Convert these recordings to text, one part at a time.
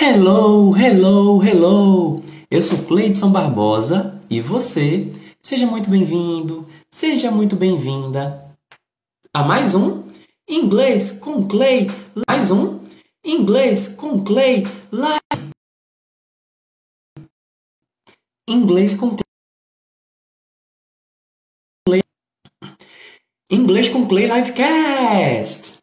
Hello, hello, hello! Eu sou Cleidson Barbosa e você, seja muito bem-vindo, seja muito bem-vinda a mais um Inglês com Clay, mais um Inglês com Clay Live. Inglês com Clay. Inglês com Clay Livecast.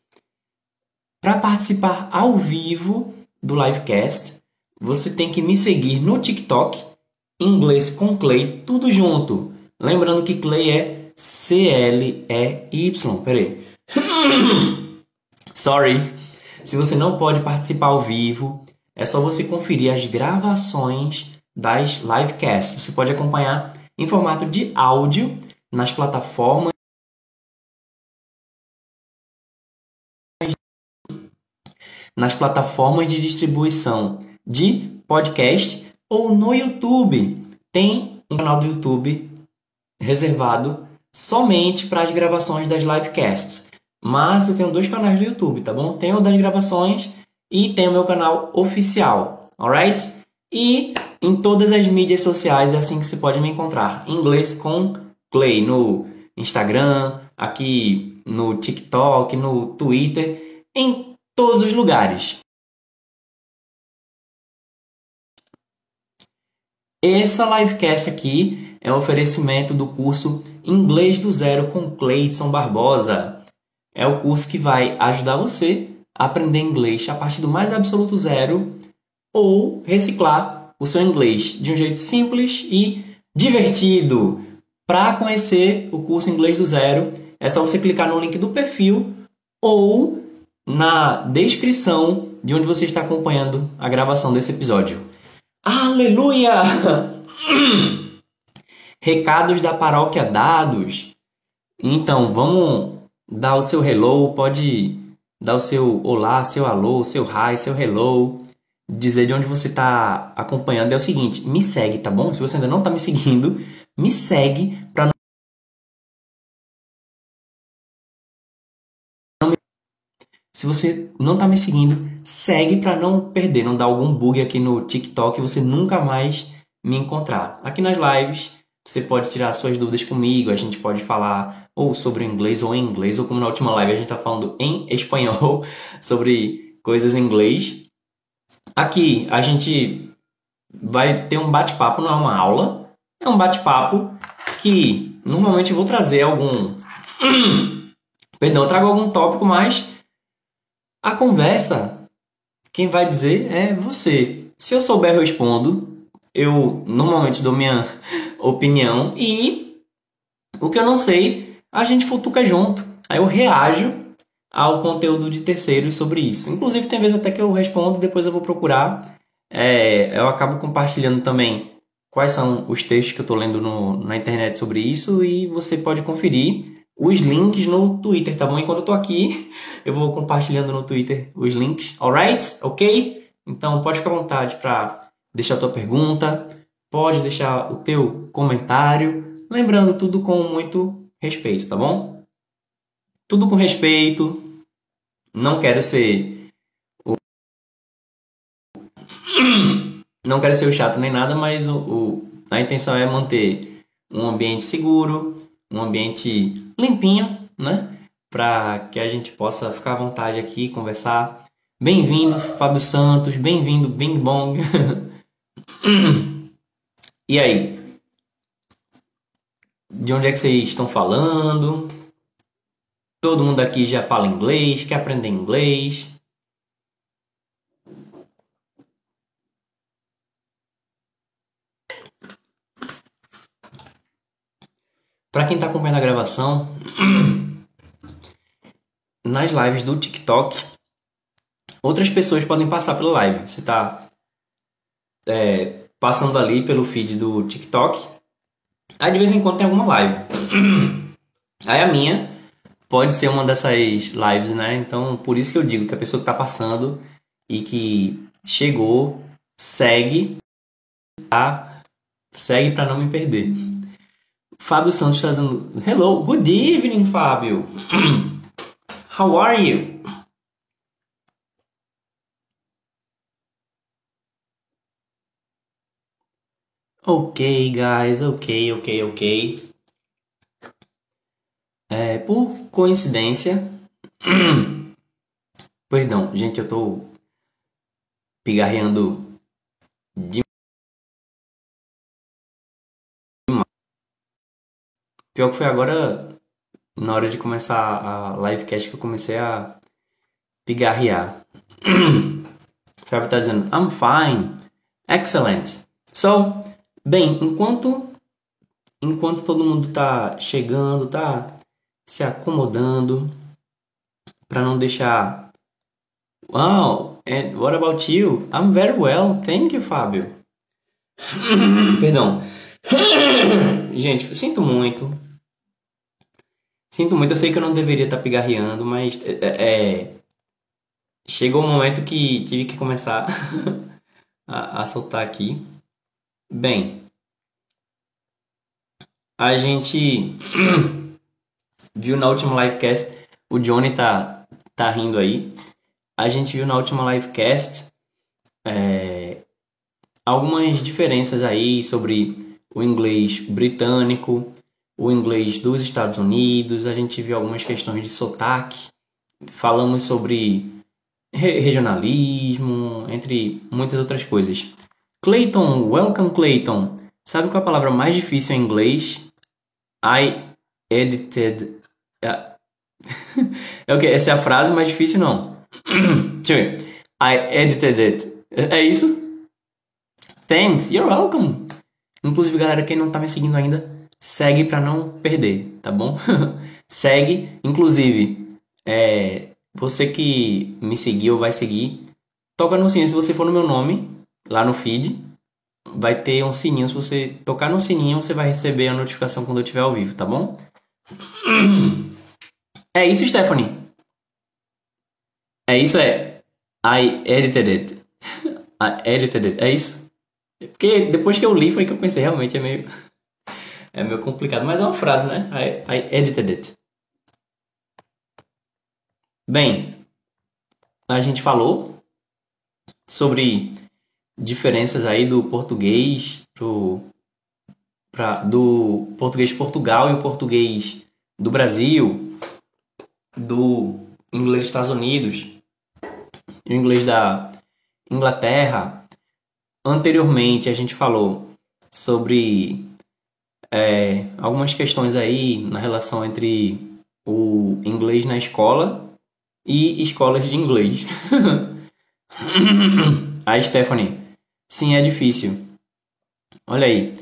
Para participar ao vivo do livecast, você tem que me seguir no TikTok, Inglês com Clay, tudo junto. Lembrando que Clay é C-L-E-Y. Peraí. Sorry. Se você não pode participar ao vivo, é só você conferir as gravações das livecasts. Você pode acompanhar em formato de áudio nas plataformas nas plataformas de distribuição de podcast ou no YouTube. Tem um canal do YouTube reservado somente para as gravações das livecasts. Mas eu tenho dois canais do YouTube, tá bom? Tem o das gravações e tem o meu canal oficial, alright? E em todas as mídias sociais é assim que você pode me encontrar. Inglês com Clay no Instagram, aqui no TikTok, no Twitter, em todos os lugares. Essa livecast aqui é um oferecimento do curso Inglês do Zero com Cleidson Barbosa. É o curso que vai ajudar você a aprender inglês a partir do mais absoluto zero ou reciclar o seu inglês de um jeito simples e divertido. Para conhecer o curso Inglês do Zero, é só você clicar no link do perfil ou na descrição de onde você está acompanhando a gravação desse episódio. Aleluia! Recados da paróquia dados. Então, vamos dar o seu hello, pode dar o seu olá, seu alô, seu hi, seu hello, dizer de onde você está acompanhando. É o seguinte, me segue, tá bom? Se você ainda não está me seguindo, me segue para Se você não está me seguindo, segue para não perder, não dar algum bug aqui no TikTok e você nunca mais me encontrar. Aqui nas lives, você pode tirar suas dúvidas comigo, a gente pode falar ou sobre inglês ou em inglês, ou como na última live a gente está falando em espanhol sobre coisas em inglês. Aqui a gente vai ter um bate-papo, não é uma aula, é um bate-papo que normalmente eu vou trazer algum. Perdão, eu trago algum tópico mais a conversa, quem vai dizer é você. Se eu souber, eu respondo. Eu normalmente dou minha opinião e o que eu não sei, a gente futuca junto. Aí eu reajo ao conteúdo de terceiros sobre isso. Inclusive, tem vezes até que eu respondo, depois eu vou procurar. É, eu acabo compartilhando também quais são os textos que eu estou lendo no, na internet sobre isso e você pode conferir os links no Twitter, tá bom? Enquanto eu tô aqui, eu vou compartilhando no Twitter os links, alright? Ok? Então pode ficar à vontade para deixar a tua pergunta, pode deixar o teu comentário, lembrando tudo com muito respeito, tá bom? Tudo com respeito. Não quero ser o não quero ser o chato nem nada, mas o, o a intenção é manter um ambiente seguro, um ambiente limpinho, né? Para que a gente possa ficar à vontade aqui, conversar. Bem-vindo, Fábio Santos, bem-vindo, Bing Bong. e aí? De onde é que vocês estão falando? Todo mundo aqui já fala inglês, quer aprender inglês? Para quem está acompanhando a gravação, nas lives do TikTok, outras pessoas podem passar pela live. Você está é, passando ali pelo feed do TikTok. Aí de vez em quando tem alguma live. Aí a minha pode ser uma dessas lives, né? Então por isso que eu digo que a pessoa que está passando e que chegou, segue, tá? Segue para não me perder. Fábio Santos trazendo. Hello, good evening, Fábio. How are you? Ok, guys, ok, ok, ok. É, por coincidência. Perdão, gente, eu tô pigarreando de Pior que foi agora, na hora de começar a livecast, que eu comecei a pigarrear. Fábio tá dizendo, I'm fine, excellent. So, bem, enquanto enquanto todo mundo tá chegando, tá se acomodando, para não deixar. Wow, and what about you? I'm very well, thank you, Fábio. Perdão. Gente, sinto muito. Sinto muito, eu sei que eu não deveria estar tá pigarreando, mas é, é, é, chegou o um momento que tive que começar a, a soltar aqui. Bem, a gente viu na última livecast, o Johnny tá, tá rindo aí. A gente viu na última livecast é, algumas diferenças aí sobre o inglês britânico, o inglês dos Estados Unidos, a gente viu algumas questões de sotaque, falamos sobre regionalismo, entre muitas outras coisas. Clayton, welcome Clayton. Sabe qual é a palavra mais difícil em inglês? I edited é o que? Essa é a frase mais difícil, não. Deixa eu ver. I edited it. É isso? Thanks, you're welcome. Inclusive, galera, quem não tá me seguindo ainda, segue pra não perder, tá bom? segue. Inclusive, é, você que me seguiu vai seguir. Toca no sininho se você for no meu nome, lá no feed. Vai ter um sininho. Se você tocar no sininho, você vai receber a notificação quando eu estiver ao vivo, tá bom? É isso, Stephanie. É isso, é. I edited it. I edited it. É isso? Porque depois que eu li foi que eu pensei, realmente é meio. É meio complicado, mas é uma frase, né? I, I edited it. Bem, a gente falou sobre diferenças aí do português pro, pra, do português de Portugal e o português do Brasil do inglês dos Estados Unidos, o inglês da Inglaterra. Anteriormente a gente falou sobre é, algumas questões aí na relação entre o inglês na escola e escolas de inglês. a Stephanie, sim, é difícil. Olha aí,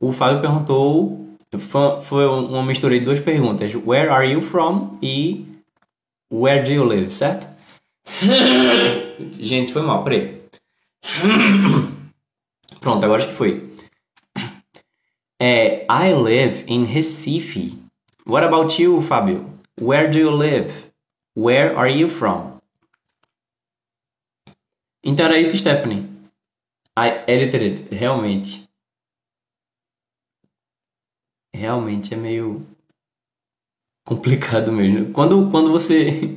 o Fábio perguntou, foi uma mistura de duas perguntas: Where are you from? e Where do you live, certo? Gente, foi mal, peraí. Pronto, agora acho que foi. É, I live in Recife. What about you, Fábio? Where do you live? Where are you from? Então era isso, Stephanie. I edited it. Realmente. Realmente é meio complicado mesmo. Quando, quando você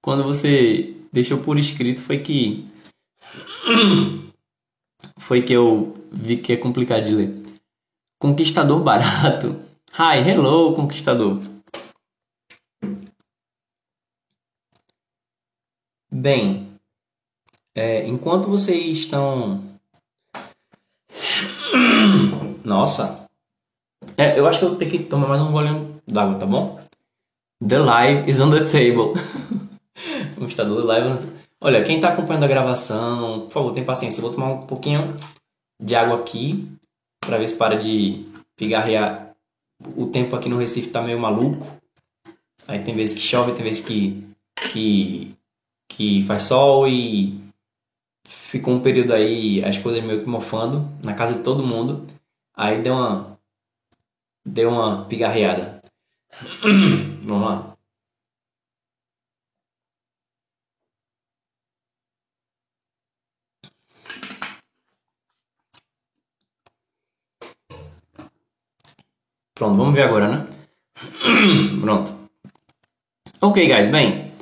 quando você deixou por escrito foi que foi que eu vi que é complicado de ler. Conquistador barato. Hi, hello, conquistador. Bem, é, enquanto vocês estão. Nossa! É, eu acho que eu tenho que tomar mais um golinho d'água, tá bom? The live is on the table. o computador live. Olha, quem está acompanhando a gravação, por favor, tenha paciência. Eu vou tomar um pouquinho de água aqui para ver se para de pigarrear. O tempo aqui no Recife tá meio maluco. Aí tem vezes que chove, tem vezes que, que, que faz sol e ficou um período aí as coisas meio que mofando na casa de todo mundo. Aí deu uma deu uma pigarreada. Vamos lá. Pronto, vamos ver agora, né? Pronto. Ok, guys, bem.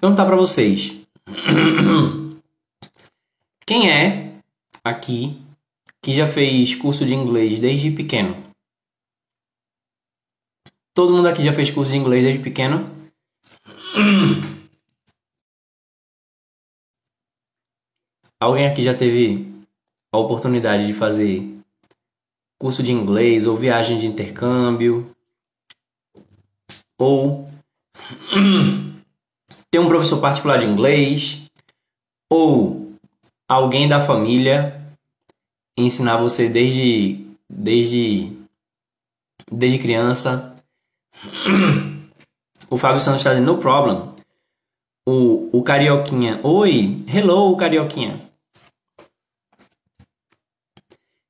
Perguntar para vocês. Quem é aqui que já fez curso de inglês desde pequeno? Todo mundo aqui já fez curso de inglês desde pequeno? Alguém aqui já teve a oportunidade de fazer curso de inglês ou viagem de intercâmbio? Ou ter um professor particular de inglês? Ou alguém da família ensinar você desde desde desde criança? O Fábio Santos está dizendo no problem. O, o Carioquinha. Oi, hello, Carioquinha.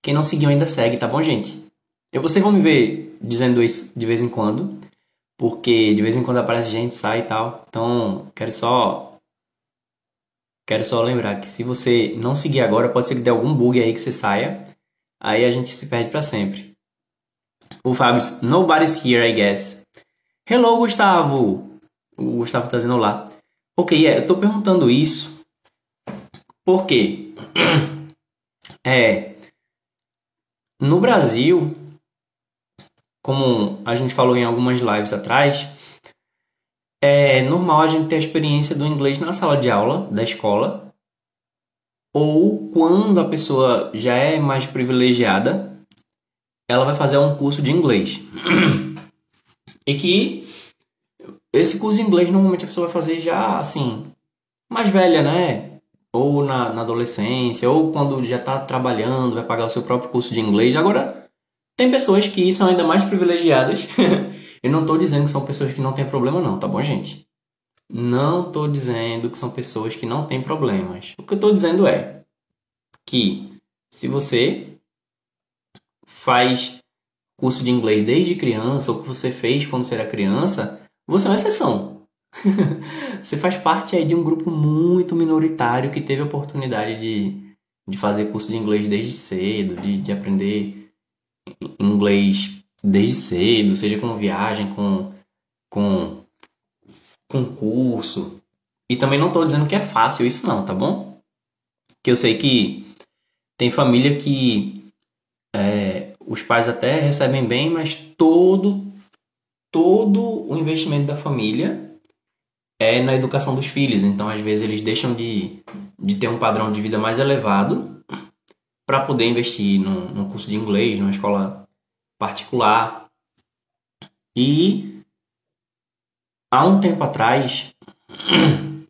Quem não seguiu ainda segue, tá bom, gente? Eu, vocês vão me ver dizendo isso de vez em quando, porque de vez em quando aparece gente, sai e tal. Então, quero só quero só lembrar que se você não seguir agora, pode ser que dê algum bug aí que você saia. Aí a gente se perde para sempre. O Fábio, nobody's here, I guess. Hello, Gustavo. O Gustavo tá dizendo olá. Ok, é, eu tô perguntando isso porque é no Brasil, como a gente falou em algumas lives atrás, é normal a gente ter a experiência do inglês na sala de aula da escola, ou quando a pessoa já é mais privilegiada, ela vai fazer um curso de inglês. E que esse curso de inglês normalmente a pessoa vai fazer já assim, mais velha, né? Ou na, na adolescência, ou quando já está trabalhando, vai pagar o seu próprio curso de inglês. Agora, tem pessoas que são ainda mais privilegiadas. Eu não estou dizendo que são pessoas que não têm problema, não, tá bom, gente? Não estou dizendo que são pessoas que não têm problemas. O que eu estou dizendo é que se você faz curso de inglês desde criança, ou que você fez quando você era criança, você é uma exceção. você faz parte aí de um grupo muito minoritário que teve a oportunidade de, de fazer curso de inglês desde cedo, de, de aprender inglês desde cedo, seja com viagem, com, com, com curso. E também não estou dizendo que é fácil isso não, tá bom? Que eu sei que tem família que é, os pais até recebem bem, mas todo todo o investimento da família é na educação dos filhos. Então, às vezes, eles deixam de, de ter um padrão de vida mais elevado para poder investir num, num curso de inglês, numa escola particular. E há um tempo atrás,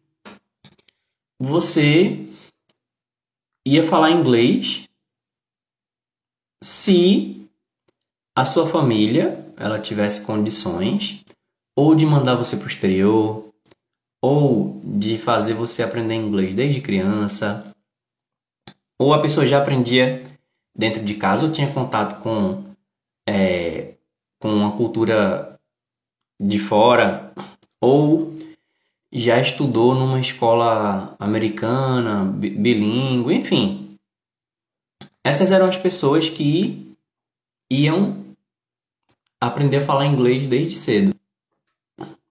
você ia falar inglês se a sua família ela tivesse condições ou de mandar você para o exterior ou de fazer você aprender inglês desde criança, ou a pessoa já aprendia dentro de casa ou tinha contato com, é, com uma cultura de fora, ou já estudou numa escola americana, bilíngue, enfim. Essas eram as pessoas que iam aprender a falar inglês desde cedo.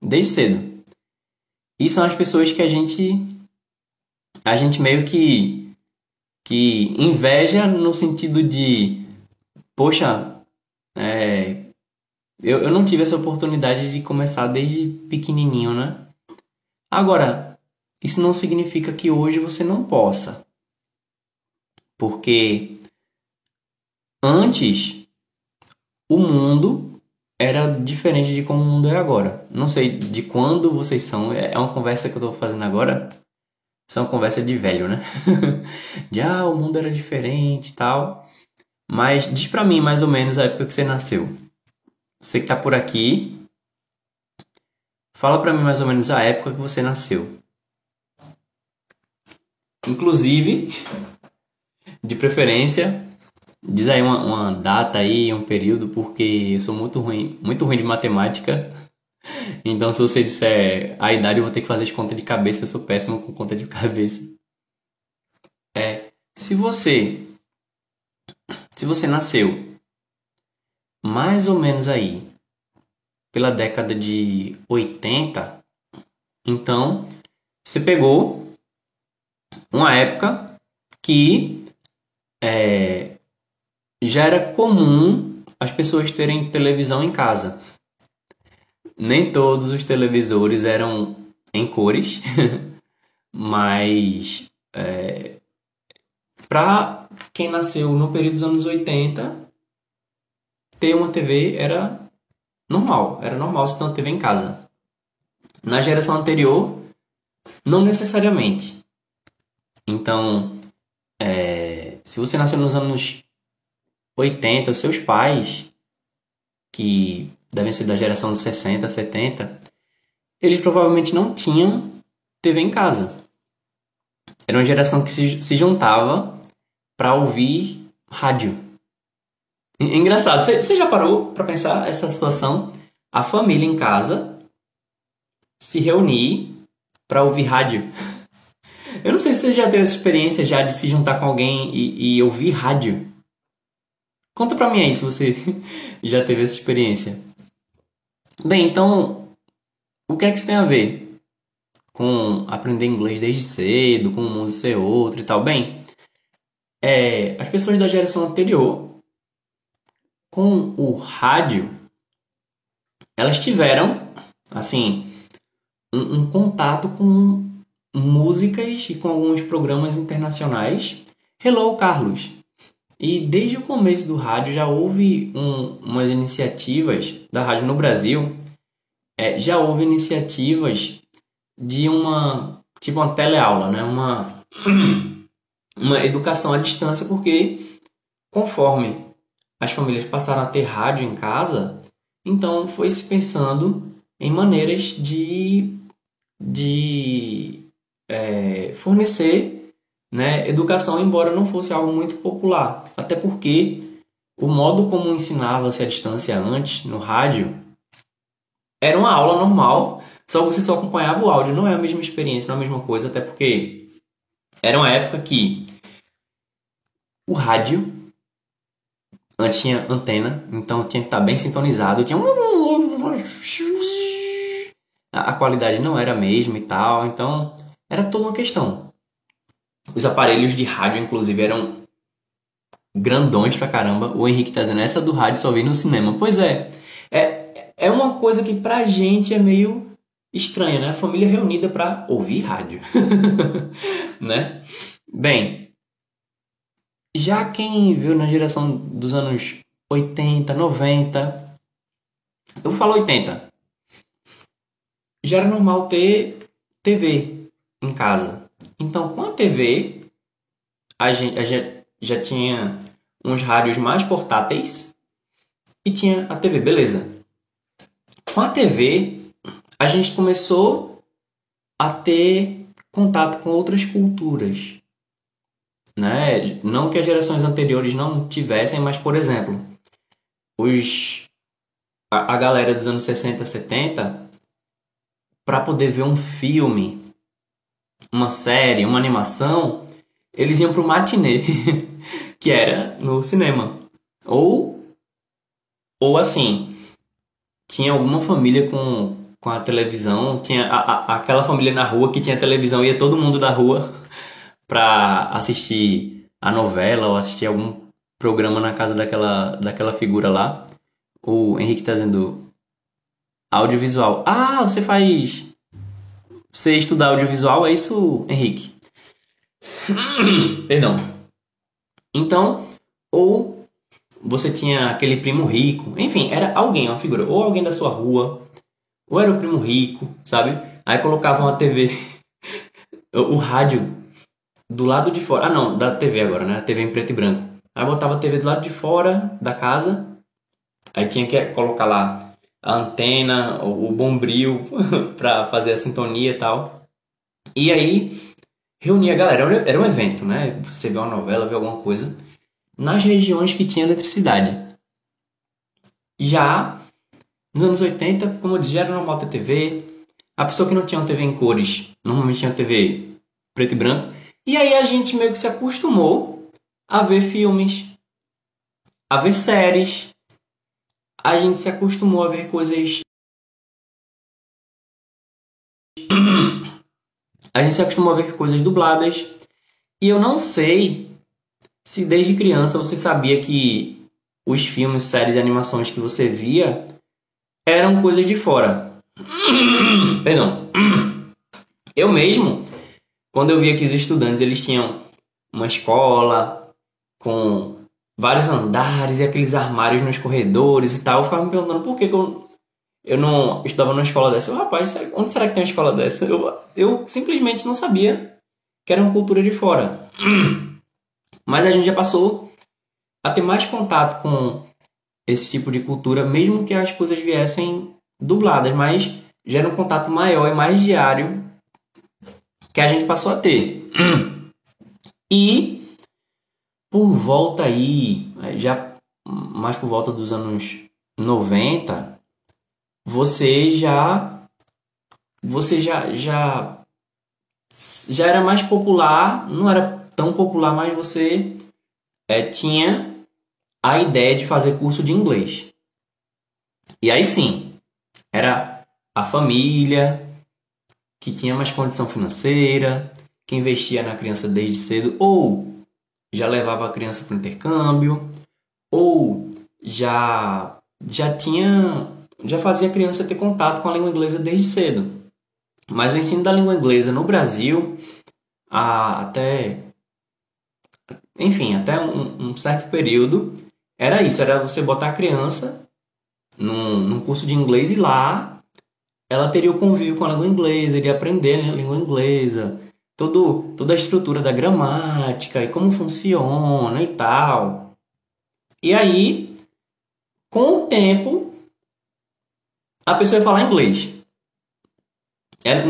Desde cedo. E são as pessoas que a gente a gente meio que que inveja no sentido de poxa é, eu, eu não tive essa oportunidade de começar desde pequenininho, né? Agora, isso não significa que hoje você não possa. Porque antes o mundo era diferente de como o mundo é agora. Não sei de quando vocês são, é, é uma conversa que eu tô fazendo agora. Isso é conversa de velho, né? de ah, o mundo era diferente e tal. Mas diz pra mim mais ou menos a época que você nasceu. Você que tá por aqui, fala pra mim mais ou menos a época que você nasceu. Inclusive, de preferência, Diz aí uma, uma data aí, um período, porque eu sou muito ruim, muito ruim de matemática. Então, se você disser a idade, eu vou ter que fazer de conta de cabeça. Eu sou péssimo com conta de cabeça. É, se você se você nasceu mais ou menos aí pela década de 80, então você pegou uma época que é, já era comum as pessoas terem televisão em casa. Nem todos os televisores eram em cores, mas é, para quem nasceu no período dos anos 80, ter uma TV era normal, era normal você ter uma TV em casa. Na geração anterior, não necessariamente. Então, é, se você nasceu nos anos 80, os seus pais, que devem ser da geração dos 60, 70, eles provavelmente não tinham TV em casa. Era uma geração que se, juntava para ouvir rádio. Engraçado, você já parou para pensar essa situação? A família em casa se reunir para ouvir rádio. Eu não sei se você já teve essa experiência já de se juntar com alguém e, e ouvir rádio. Conta pra mim aí se você já teve essa experiência. Bem, então, o que é que isso tem a ver com aprender inglês desde cedo, com o mundo ser outro e tal? Bem, é, as pessoas da geração anterior, com o rádio, elas tiveram, assim, um, um contato com músicas e com alguns programas internacionais. Hello, Carlos! E desde o começo do rádio já houve um, umas iniciativas da rádio no Brasil, é, já houve iniciativas de uma tipo uma teleaula, né? uma, uma educação à distância, porque conforme as famílias passaram a ter rádio em casa, então foi se pensando em maneiras de, de é, fornecer né, educação, embora não fosse algo muito popular. Até porque o modo como ensinava-se a distância antes, no rádio, era uma aula normal, só você só acompanhava o áudio. Não é a mesma experiência, não é a mesma coisa, até porque era uma época que o rádio antes tinha antena, então tinha que estar bem sintonizado, tinha a qualidade não era a mesma e tal, então era toda uma questão. Os aparelhos de rádio, inclusive, eram grandões pra caramba. O Henrique tá dizendo, essa do rádio só vi no cinema. Pois é, é, é uma coisa que pra gente é meio estranha, né? Família reunida pra ouvir rádio. né? Bem, já quem viu na geração dos anos 80, 90, eu falo 80, já era normal ter TV em casa. Então, com a TV, a gente, a gente já tinha uns rádios mais portáteis e tinha a TV, beleza. Com a TV, a gente começou a ter contato com outras culturas. Né? Não que as gerações anteriores não tivessem, mas, por exemplo, os, a, a galera dos anos 60, 70, para poder ver um filme uma série, uma animação, eles iam pro matinê, que era no cinema. Ou, ou assim, tinha alguma família com, com a televisão, tinha a, a, aquela família na rua que tinha televisão, ia todo mundo da rua pra assistir a novela ou assistir algum programa na casa daquela, daquela figura lá. O Henrique tá dizendo audiovisual. Ah, você faz você estudar audiovisual, é isso, Henrique? Perdão. Então, ou você tinha aquele primo rico, enfim, era alguém, uma figura, ou alguém da sua rua, ou era o primo rico, sabe? Aí colocava uma TV, o rádio do lado de fora. Ah, não, da TV agora, né? A TV em preto e branco. Aí botava a TV do lado de fora da casa. Aí tinha que colocar lá a antena, o bombril para fazer a sintonia e tal. E aí reunia a galera, era um evento, né? Você vê uma novela, vê alguma coisa nas regiões que tinha eletricidade. Já nos anos 80, como eu disse, era normal ter TV. A pessoa que não tinha uma TV em cores, normalmente tinha uma TV preto e branco. E aí a gente meio que se acostumou a ver filmes, a ver séries, a gente se acostumou a ver coisas. A gente se acostumou a ver coisas dubladas. E eu não sei se desde criança você sabia que os filmes, séries e animações que você via eram coisas de fora. Perdão. Eu mesmo, quando eu via que os estudantes eles tinham uma escola com vários andares e aqueles armários nos corredores e tal, eu ficava me perguntando por que, que eu, eu não estudava numa escola dessa. Eu, rapaz, onde será que tem uma escola dessa? Eu, eu simplesmente não sabia que era uma cultura de fora. Mas a gente já passou a ter mais contato com esse tipo de cultura, mesmo que as coisas viessem dubladas, mas gera um contato maior e mais diário que a gente passou a ter. E por volta aí, já mais por volta dos anos 90, você já você já já já era mais popular, não era tão popular, mas você é, tinha a ideia de fazer curso de inglês. E aí sim, era a família que tinha mais condição financeira, que investia na criança desde cedo, ou já levava a criança para o intercâmbio, ou já já tinha já fazia a criança ter contato com a língua inglesa desde cedo. Mas o ensino da língua inglesa no Brasil, até enfim, até um, um certo período, era isso, era você botar a criança num, num curso de inglês e lá ela teria o convívio com a língua inglesa, iria aprender né, a língua inglesa, todo, toda a estrutura da gramática e como funciona e tal. E aí, com o tempo, a pessoa ia falar inglês. Era,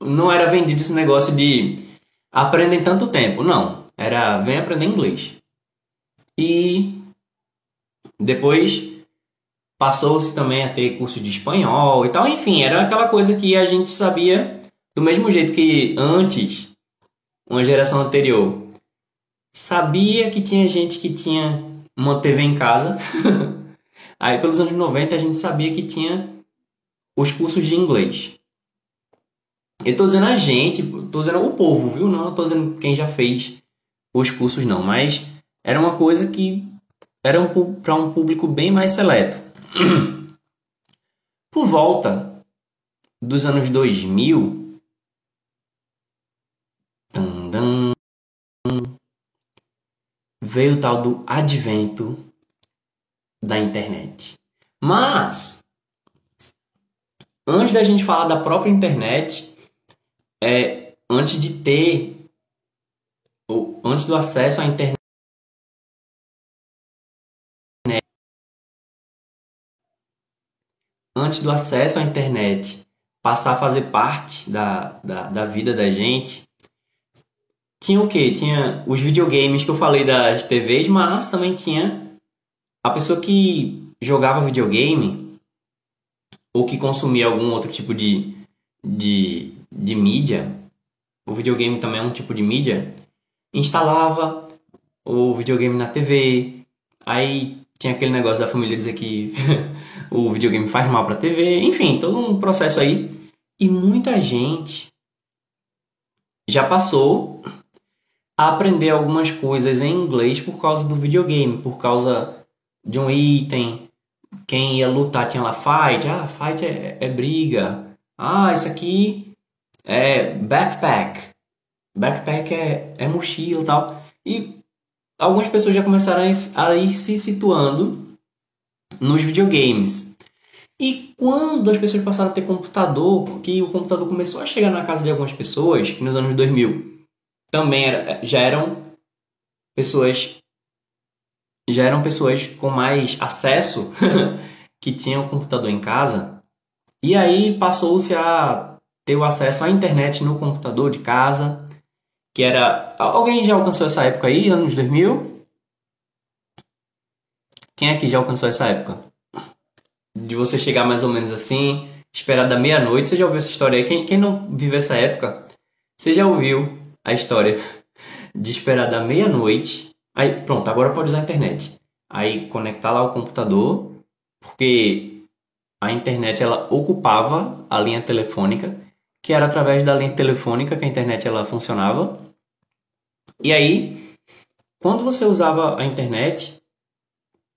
não era vendido esse negócio de aprender tanto tempo, não. Era vem aprender inglês. E depois passou-se também a ter curso de espanhol e tal. Enfim, era aquela coisa que a gente sabia do mesmo jeito que antes, uma geração anterior, sabia que tinha gente que tinha uma TV em casa. Aí pelos anos 90 a gente sabia que tinha os cursos de inglês. Eu tô dizendo a gente, tô dizendo o povo, viu? Não tô dizendo quem já fez os cursos não, mas era uma coisa que era um, para um público bem mais seleto. Por volta dos anos 2000, veio o tal do advento da internet. Mas, antes da gente falar da própria internet, é, antes de ter, ou antes do acesso à internet, antes do acesso à internet passar a fazer parte da, da, da vida da gente, tinha o que? Tinha os videogames que eu falei das TVs, mas também tinha a pessoa que jogava videogame ou que consumia algum outro tipo de, de, de mídia. O videogame também é um tipo de mídia. Instalava o videogame na TV, aí tinha aquele negócio da família dizer que o videogame faz mal para a TV, enfim, todo um processo aí. E muita gente já passou aprender algumas coisas em inglês por causa do videogame, por causa de um item. Quem ia lutar tinha lá fight, ah, fight é, é briga. Ah, isso aqui é backpack. Backpack é, é mochila e tal. E algumas pessoas já começaram a ir se situando nos videogames. E quando as pessoas passaram a ter computador, que o computador começou a chegar na casa de algumas pessoas, que nos anos 2000 também era, já eram pessoas já eram pessoas com mais acesso que tinham computador em casa. E aí passou-se a ter o acesso à internet no computador de casa, que era alguém já alcançou essa época aí, anos 2000? Quem é que já alcançou essa época? De você chegar mais ou menos assim, esperar da meia-noite. Você já ouviu essa história aí? Quem, quem não viveu essa época, você já ouviu a história de esperar da meia-noite. Aí, pronto, agora pode usar a internet. Aí conectar lá o computador, porque a internet ela ocupava a linha telefônica, que era através da linha telefônica que a internet ela funcionava. E aí quando você usava a internet,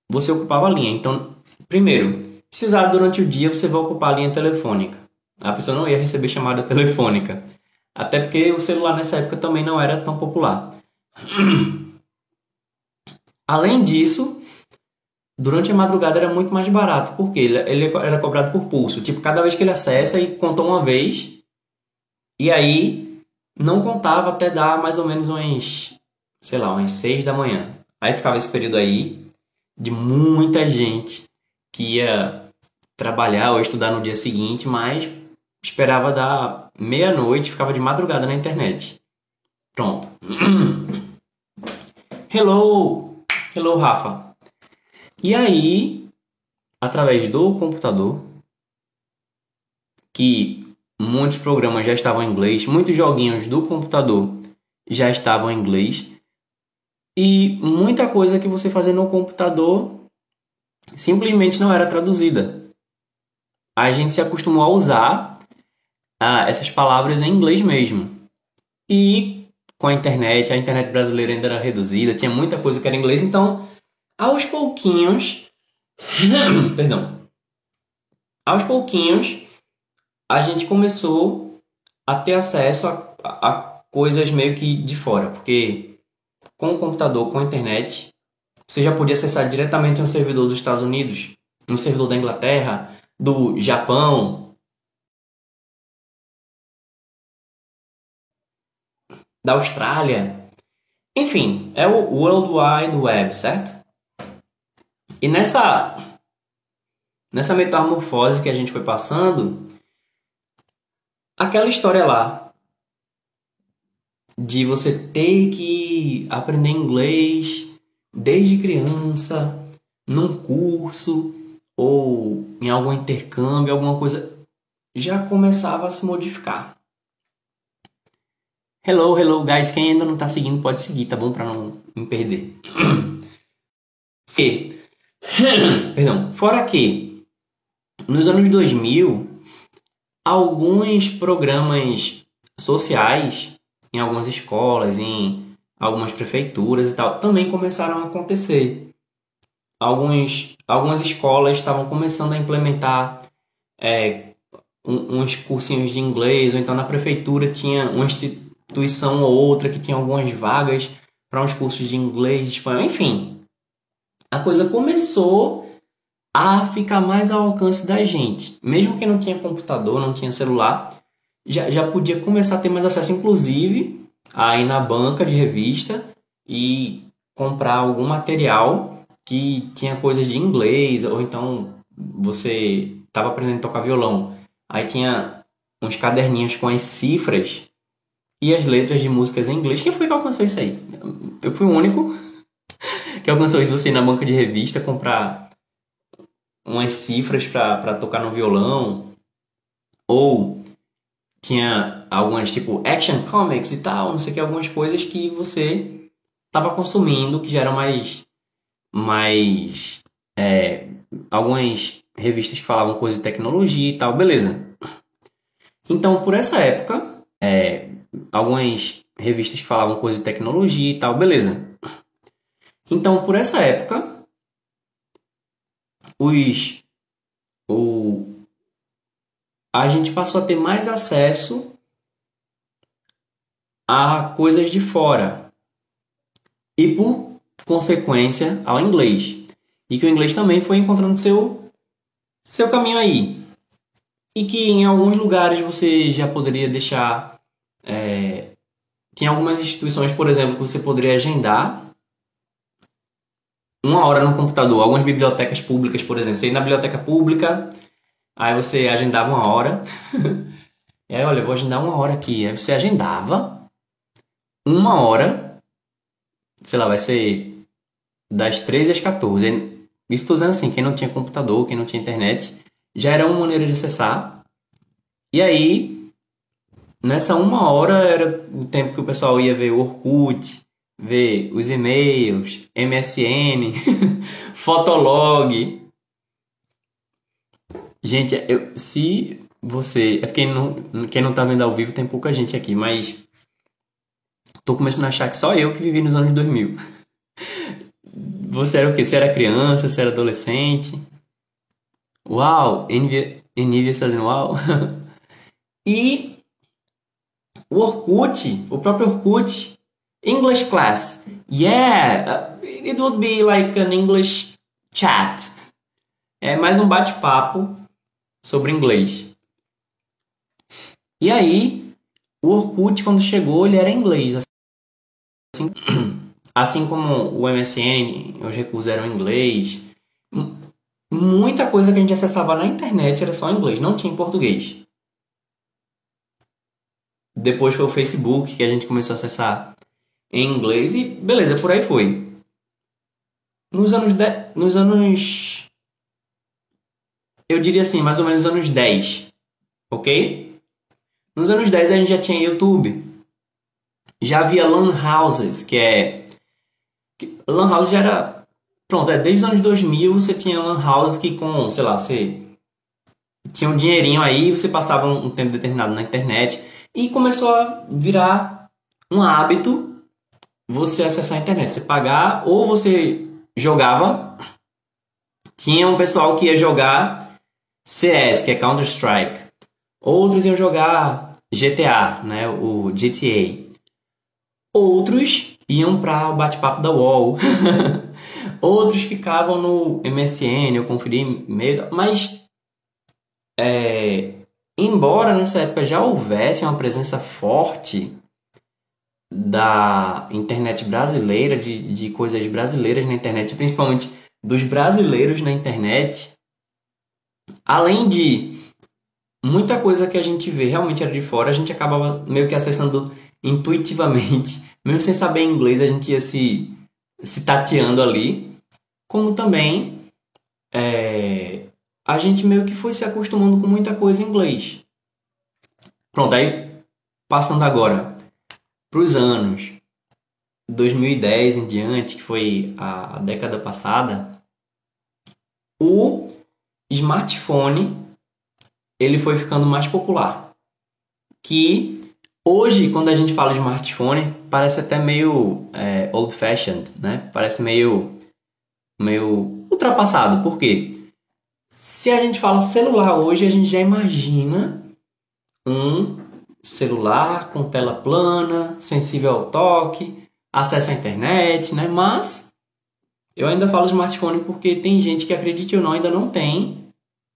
você ocupava a linha. Então, primeiro, se usar durante o dia, você vai ocupar a linha telefônica. A pessoa não ia receber chamada telefônica. Até porque o celular nessa época também não era tão popular. Além disso, durante a madrugada era muito mais barato, porque ele, era cobrado por pulso. Tipo, cada vez que ele acessa e contou uma vez, e aí não contava até dar mais ou menos umas, sei lá, umas 6 da manhã. Aí ficava esse período aí de muita gente que ia trabalhar ou estudar no dia seguinte, mas esperava dar meia-noite, ficava de madrugada na internet. Pronto. Hello! Hello, Rafa. E aí, através do computador, que muitos programas já estavam em inglês, muitos joguinhos do computador já estavam em inglês, e muita coisa que você fazia no computador simplesmente não era traduzida. A gente se acostumou a usar ah, essas palavras em inglês mesmo. E com a internet, a internet brasileira ainda era reduzida, tinha muita coisa que era em inglês, então aos pouquinhos, perdão, aos pouquinhos a gente começou a ter acesso a, a, a coisas meio que de fora, porque com o computador, com a internet, você já podia acessar diretamente um servidor dos Estados Unidos, um servidor da Inglaterra, do Japão, da Austrália. Enfim, é o World Wide Web, certo? E nessa nessa metamorfose que a gente foi passando, aquela história lá de você ter que aprender inglês desde criança, num curso ou em algum intercâmbio, alguma coisa, já começava a se modificar. Hello, hello, guys. Quem ainda não está seguindo pode seguir, tá bom? Para não me perder. e, perdão, fora que nos anos 2000, alguns programas sociais em algumas escolas, em algumas prefeituras e tal, também começaram a acontecer. Alguns, algumas escolas estavam começando a implementar é, uns cursinhos de inglês, ou então na prefeitura tinha um instituto instituição ou outra que tinha algumas vagas para uns cursos de inglês, espanhol, enfim. A coisa começou a ficar mais ao alcance da gente. Mesmo quem não tinha computador, não tinha celular, já, já podia começar a ter mais acesso, inclusive, a ir na banca de revista e comprar algum material que tinha coisas de inglês, ou então você estava aprendendo a tocar violão. Aí tinha uns caderninhos com as cifras e as letras de músicas em inglês. Quem foi que alcançou isso aí? Eu fui o único que alcançou isso. Você ir na banca de revista comprar umas cifras para tocar no violão. Ou tinha algumas tipo action comics e tal, não sei o que, algumas coisas que você estava consumindo que já eram mais. mais. É, algumas revistas que falavam coisas de tecnologia e tal, beleza. Então, por essa época, é, algumas revistas que falavam coisas de tecnologia e tal, beleza. Então, por essa época, os o a gente passou a ter mais acesso a coisas de fora. E por consequência ao inglês. E que o inglês também foi encontrando seu seu caminho aí. E que em alguns lugares você já poderia deixar tem algumas instituições, por exemplo, que você poderia agendar uma hora no computador. Algumas bibliotecas públicas, por exemplo. Você ia na biblioteca pública, aí você agendava uma hora. aí, olha, vou agendar uma hora aqui. Aí você agendava uma hora, sei lá, vai ser das 13 às 14. Isso estou dizendo assim, quem não tinha computador, quem não tinha internet, já era uma maneira de acessar. E aí, Nessa uma hora era o tempo que o pessoal ia ver o Orkut, ver os e-mails, MSN, Fotolog. Gente, eu, se você. É quem não, quem não tá vendo ao vivo tem pouca gente aqui, mas. Tô começando a achar que só eu que vivi nos anos 2000. Você era o quê? Você era criança? Você era adolescente? Uau! Está dizendo uau! e o Orkut, o próprio Orkut, English class. Yeah! It would be like an English chat. É mais um bate-papo sobre inglês. E aí, o Orkut, quando chegou, ele era inglês. Assim, assim como o MSN, os recursos eram inglês. Muita coisa que a gente acessava na internet era só inglês, não tinha em português. Depois foi o Facebook que a gente começou a acessar em inglês e beleza, por aí foi. Nos anos, de... nos anos eu diria assim, mais ou menos nos anos 10, ok? Nos anos 10 a gente já tinha YouTube. Já havia lan houses, que é... Lan house já era... Pronto, é, desde os anos 2000 você tinha lan house que com, sei lá, você tinha um dinheirinho aí, você passava um tempo determinado na internet e começou a virar um hábito você acessar a internet. Você pagar ou você jogava. Tinha um pessoal que ia jogar CS, que é Counter-Strike. Outros iam jogar GTA, né, o GTA. Outros iam para o bate-papo da UOL. Outros ficavam no MSN, eu conferi meio, mas é, embora nessa época já houvesse uma presença forte da internet brasileira, de, de coisas brasileiras na internet, principalmente dos brasileiros na internet, além de muita coisa que a gente vê realmente era de fora, a gente acabava meio que acessando intuitivamente, mesmo sem saber inglês, a gente ia se, se tateando ali, como também é, a gente meio que foi se acostumando com muita coisa em inglês. Pronto, aí passando agora para os anos 2010 em diante, que foi a década passada, o smartphone ele foi ficando mais popular. Que hoje, quando a gente fala smartphone, parece até meio é, old fashioned, né? Parece meio, meio ultrapassado. Por quê? Se a gente fala celular hoje, a gente já imagina um celular com tela plana, sensível ao toque, acesso à internet, né? Mas eu ainda falo smartphone porque tem gente que, acredite ou não, ainda não tem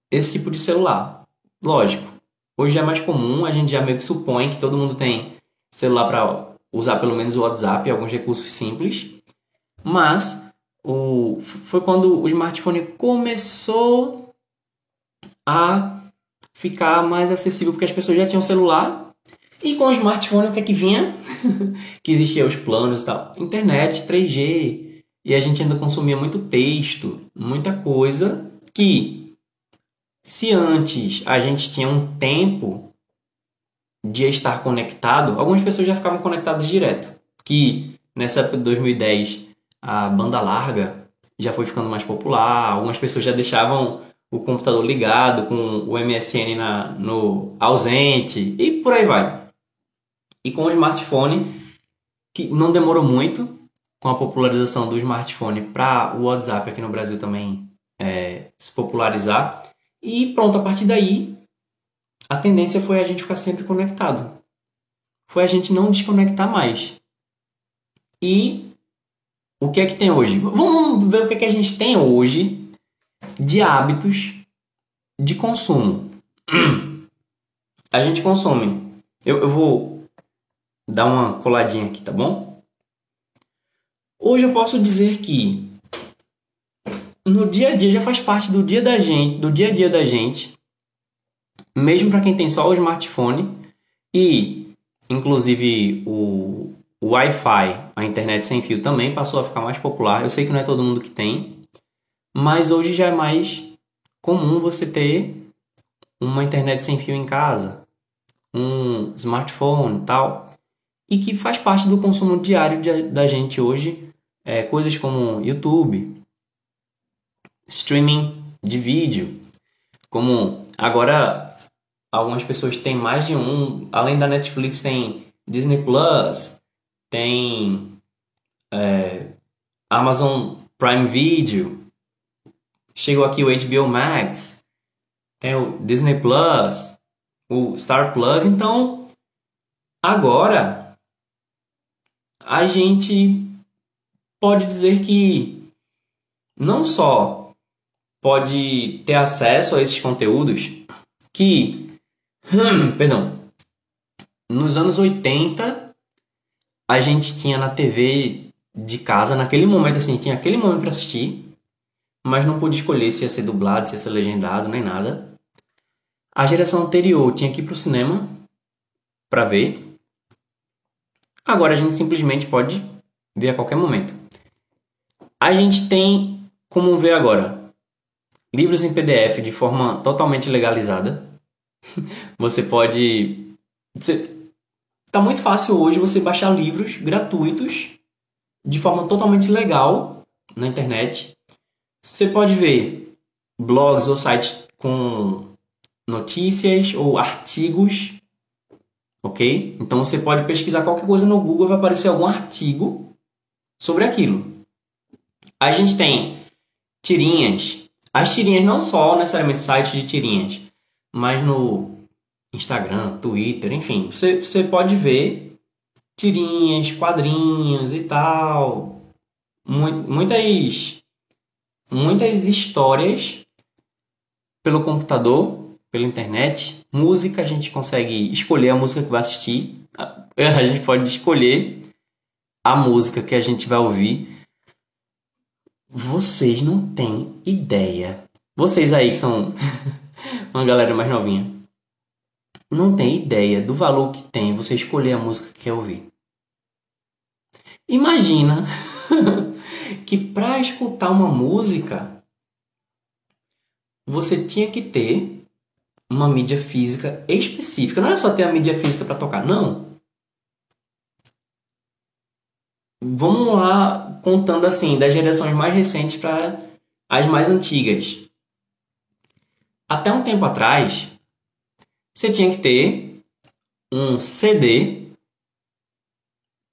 esse tipo de celular. Lógico, hoje é mais comum, a gente já meio que supõe que todo mundo tem celular para usar pelo menos o WhatsApp e alguns recursos simples. Mas o, foi quando o smartphone começou a ficar mais acessível, porque as pessoas já tinham celular. E com o smartphone, o que é que vinha? que existiam os planos e tal. Internet, 3G, e a gente ainda consumia muito texto, muita coisa que se antes a gente tinha um tempo de estar conectado, algumas pessoas já ficavam conectadas direto. Que nessa época de 2010 a banda larga já foi ficando mais popular, algumas pessoas já deixavam o computador ligado com o MSN na, no ausente e por aí vai. E com o smartphone, que não demorou muito, com a popularização do smartphone para o WhatsApp aqui no Brasil também é, se popularizar. E pronto, a partir daí, a tendência foi a gente ficar sempre conectado. Foi a gente não desconectar mais. E o que é que tem hoje? Vamos ver o que é que a gente tem hoje de hábitos de consumo. A gente consome. Eu, eu vou dar uma coladinha aqui, tá bom? Hoje eu posso dizer que no dia a dia já faz parte do dia da gente, do dia a dia da gente, mesmo para quem tem só o smartphone e inclusive o, o Wi-Fi, a internet sem fio também passou a ficar mais popular. Eu sei que não é todo mundo que tem, mas hoje já é mais comum você ter uma internet sem fio em casa, um smartphone, tal, e que faz parte do consumo diário de, da gente hoje é, coisas como YouTube, streaming de vídeo, como agora algumas pessoas têm mais de um, além da Netflix tem Disney Plus, tem é, Amazon Prime Video, chegou aqui o HBO Max, tem o Disney Plus, o Star Plus, então agora a gente pode dizer que não só pode ter acesso a esses conteúdos que, perdão, nos anos 80 a gente tinha na TV de casa, naquele momento assim, tinha aquele momento para assistir, mas não pude escolher se ia ser dublado, se ia ser legendado, nem nada. A geração anterior tinha que ir pro cinema para ver. Agora a gente simplesmente pode ver a qualquer momento. A gente tem como ver agora livros em PDF de forma totalmente legalizada. Você pode. Você... Tá muito fácil hoje você baixar livros gratuitos de forma totalmente legal na internet. Você pode ver blogs ou sites com notícias ou artigos, ok? Então você pode pesquisar qualquer coisa no Google vai aparecer algum artigo sobre aquilo. A gente tem tirinhas. As tirinhas não só necessariamente sites de tirinhas, mas no Instagram, Twitter, enfim, você, você pode ver tirinhas, quadrinhos e tal. Muitas, muitas histórias pelo computador, pela internet. Música, a gente consegue escolher a música que vai assistir. A gente pode escolher a música que a gente vai ouvir. Vocês não têm ideia. Vocês aí que são uma galera mais novinha. Não tem ideia do valor que tem você escolher a música que quer ouvir. Imagina que para escutar uma música você tinha que ter uma mídia física específica. Não é só ter a mídia física para tocar, não. Vamos lá contando assim, das gerações mais recentes para as mais antigas. Até um tempo atrás, você tinha que ter um CD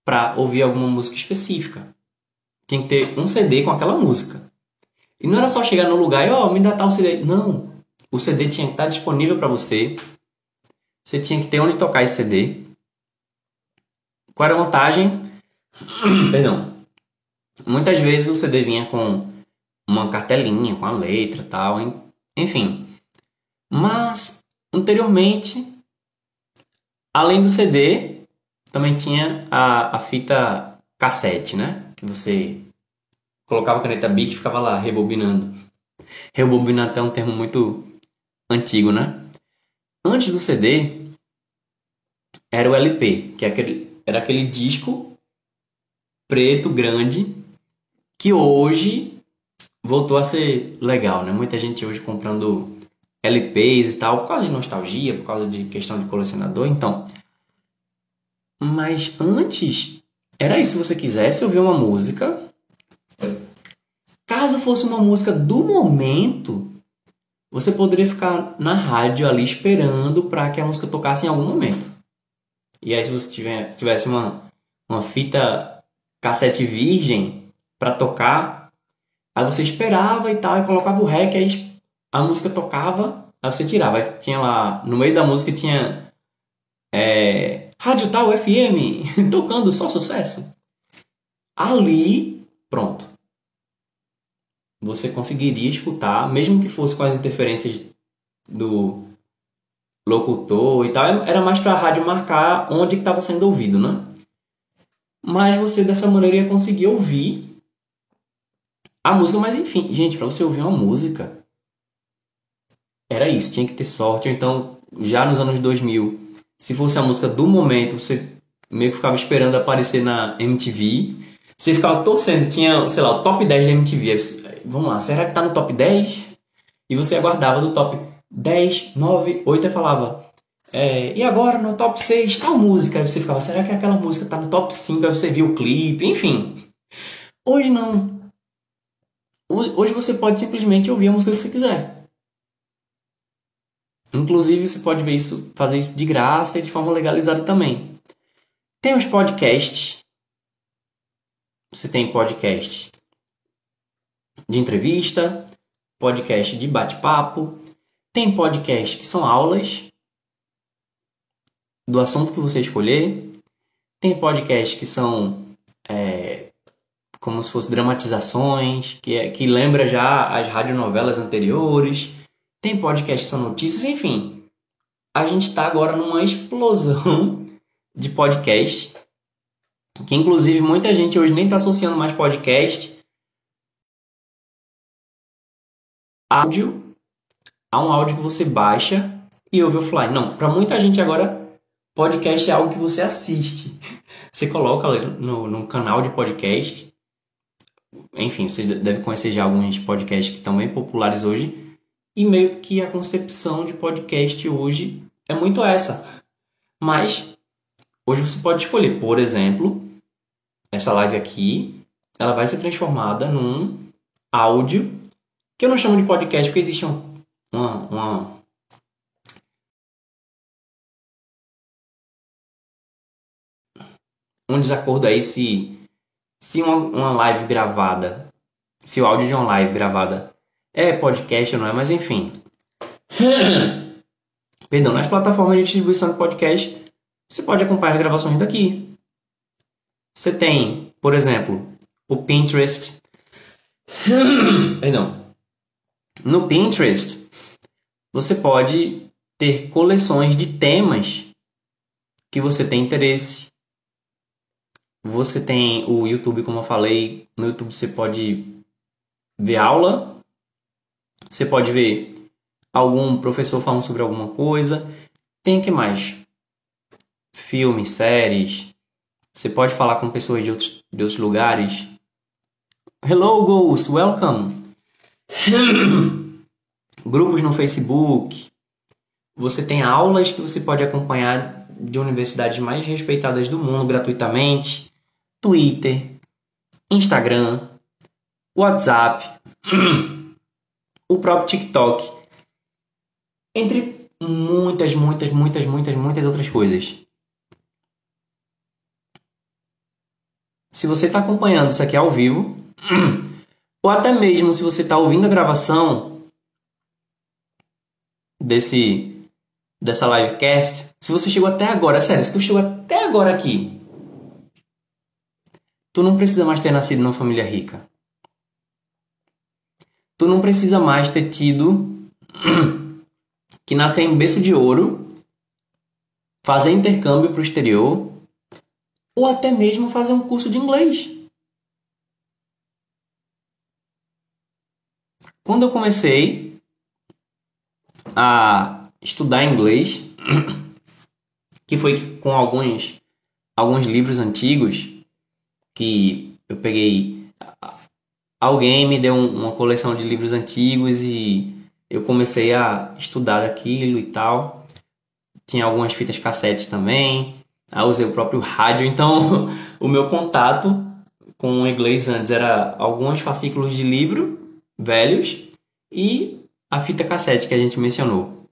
para ouvir alguma música específica. Tinha que ter um CD com aquela música. E não era só chegar no lugar e, ó, oh, me dá tal CD. Não. O CD tinha que estar disponível para você. Você tinha que ter onde tocar esse CD. Qual era a vantagem? Perdão. Muitas vezes o CD vinha com uma cartelinha, com a letra tal, enfim. Mas, anteriormente, além do CD, também tinha a, a fita cassete, né? Que você colocava a caneta Bic e ficava lá rebobinando. Rebobinar até um termo muito antigo, né? Antes do CD, era o LP, que é aquele, era aquele disco preto, grande, que hoje voltou a ser legal, né? Muita gente hoje comprando LPs e tal, por causa de nostalgia, por causa de questão de colecionador, então. Mas antes, era isso, se você quisesse ouvir uma música, caso fosse uma música do momento, você poderia ficar na rádio ali esperando para que a música tocasse em algum momento. E aí se você tiver, tivesse uma, uma fita cassete virgem para tocar. Aí você esperava e tal, e colocava o rec, aí a música tocava, aí você tirava. Aí tinha lá, no meio da música tinha é, Rádio Tal FM, tocando só sucesso. Ali, pronto. Você conseguiria escutar, mesmo que fosse com as interferências do locutor e tal, era mais para a rádio marcar onde estava sendo ouvido, né? mas você dessa maneira ia conseguir ouvir a música. Mas enfim, gente, para você ouvir uma música, era isso, tinha que ter sorte. Então, já nos anos 2000, se fosse a música do momento, você meio que ficava esperando aparecer na MTV. Você ficava torcendo, tinha, sei lá, o top 10 da MTV. Vamos lá, será que tá no top 10? E você aguardava do top 10, 9, 8 e falava: é, e agora no top 6 tal música. Aí você ficava, será que aquela música tá no top 5? Aí você viu o clipe, enfim. Hoje não. Hoje você pode simplesmente ouvir a música que você quiser. Inclusive você pode ver isso, fazer isso de graça e de forma legalizada também. Tem os podcasts. Você tem podcast de entrevista, podcast de bate-papo, tem podcast que são aulas do assunto que você escolher, tem podcast que são é, como se fossem dramatizações, que, é, que lembra já as radionovelas anteriores, tem podcast que são notícias, enfim. A gente está agora numa explosão de podcast, que inclusive muita gente hoje nem está associando mais podcast áudio a um áudio que você baixa e ouve offline. Não, para muita gente agora podcast é algo que você assiste. Você coloca no, no canal de podcast. Enfim, você deve conhecer já alguns podcasts que estão bem populares hoje. E meio que a concepção de podcast hoje é muito essa. Mas hoje você pode escolher, por exemplo, essa live aqui, ela vai ser transformada num áudio que eu não chamo de podcast porque existe uma, uma um desacordo aí se, se uma, uma live gravada, se o áudio de uma live gravada é podcast não é, mas enfim. Perdão, nas plataformas de distribuição de podcast, você pode acompanhar as gravações daqui. Você tem, por exemplo, o Pinterest. Perdão. No Pinterest, você pode ter coleções de temas que você tem interesse. Você tem o YouTube, como eu falei, no YouTube você pode ver aula, você pode ver algum professor falando sobre alguma coisa. Tem que mais? Filmes, séries. Você pode falar com pessoas de outros, de outros lugares. Hello, Ghost, welcome. Grupos no Facebook. Você tem aulas que você pode acompanhar de universidades mais respeitadas do mundo gratuitamente. Twitter, Instagram, WhatsApp, o próprio TikTok, entre muitas, muitas, muitas, muitas, muitas outras coisas. Se você está acompanhando isso aqui ao vivo, ou até mesmo se você está ouvindo a gravação desse dessa livecast, se você chegou até agora, sério, se tu chegou até agora aqui Tu não precisa mais ter nascido numa família rica. Tu não precisa mais ter tido que nascer em berço de ouro, fazer intercâmbio para o exterior ou até mesmo fazer um curso de inglês. Quando eu comecei a estudar inglês, que foi com alguns alguns livros antigos, que eu peguei. Alguém me deu uma coleção de livros antigos e eu comecei a estudar aquilo e tal. Tinha algumas fitas cassetes também. Aí usei o próprio rádio. Então, o meu contato com o inglês antes era alguns fascículos de livro velhos e a fita cassete que a gente mencionou.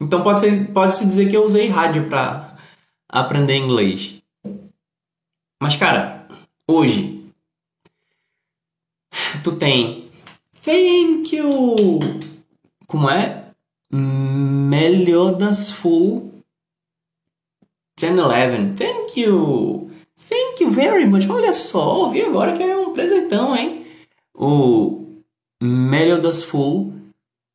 Então pode ser pode se dizer que eu usei rádio para aprender inglês. Mas cara, hoje, tu tem Thank you! Como é? Melhodas Full 1011. Thank you! Thank you very much. Olha só, vi agora que é um presentão, hein? O Melhodas Full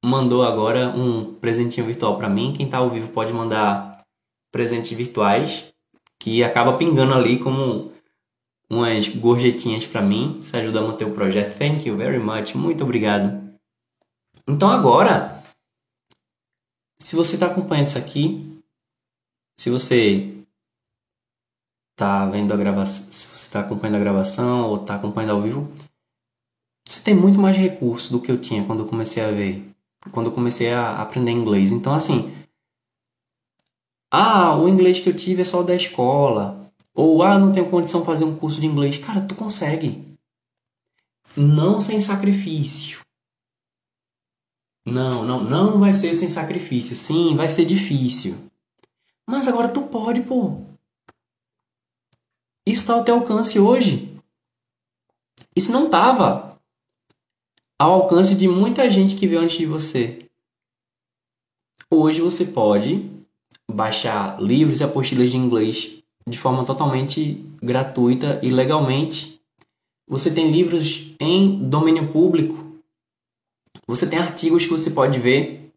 mandou agora um presentinho virtual para mim. Quem tá ao vivo pode mandar presentes virtuais que acaba pingando ali como umas gorjetinhas para mim. Isso ajuda a manter o projeto. Thank you very much. Muito obrigado. Então agora, se você está acompanhando isso aqui, se você está vendo a gravação, se você está acompanhando a gravação ou está acompanhando ao vivo, você tem muito mais recursos do que eu tinha quando eu comecei a ver, quando eu comecei a aprender inglês. Então assim, ah, o inglês que eu tive é só da escola. Ou, ah, não tenho condição de fazer um curso de inglês. Cara, tu consegue. Não sem sacrifício. Não, não, não vai ser sem sacrifício. Sim, vai ser difícil. Mas agora tu pode, pô. Isso está ao teu alcance hoje. Isso não tava. ao alcance de muita gente que veio antes de você. Hoje você pode baixar livros e apostilas de inglês de forma totalmente gratuita e legalmente. Você tem livros em domínio público. Você tem artigos que você pode ver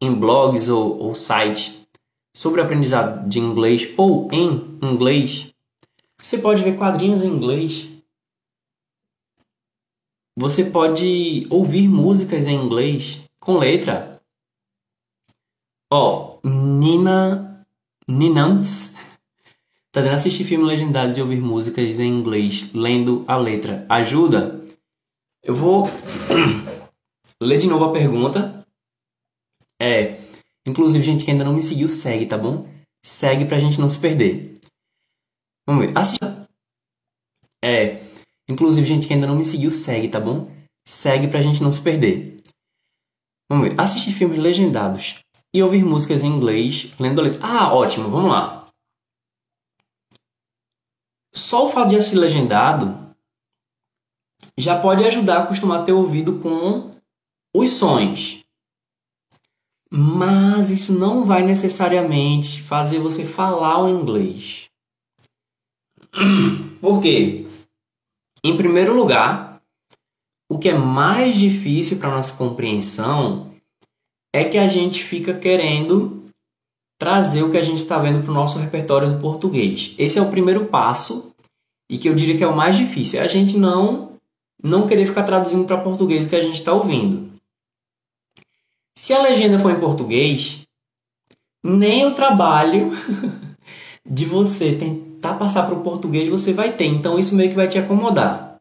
em blogs ou, ou sites sobre aprendizado de inglês ou em inglês. Você pode ver quadrinhos em inglês. Você pode ouvir músicas em inglês com letra. Ó, oh, Nina Ninants tá dizendo assistir filme legendado e ouvir músicas em inglês lendo a letra. Ajuda? Eu vou ler de novo a pergunta. É, inclusive gente que ainda não me seguiu, segue, tá bom? Segue pra gente não se perder. Vamos ver. Assista. É, inclusive gente que ainda não me seguiu, segue, tá bom? Segue pra gente não se perder. Vamos ver. Assistir filmes legendados e ouvir músicas em inglês lendo a letra. Ah, ótimo, vamos lá. Só o fato de assistir legendado já pode ajudar a acostumar teu ouvido com os sons. Mas isso não vai necessariamente fazer você falar o inglês. Por quê? Em primeiro lugar, o que é mais difícil para nossa compreensão é que a gente fica querendo trazer o que a gente está vendo para o nosso repertório do português. Esse é o primeiro passo e que eu diria que é o mais difícil. É a gente não não querer ficar traduzindo para português o que a gente está ouvindo. Se a legenda for em português, nem o trabalho de você tentar passar para o português você vai ter. Então isso meio que vai te acomodar.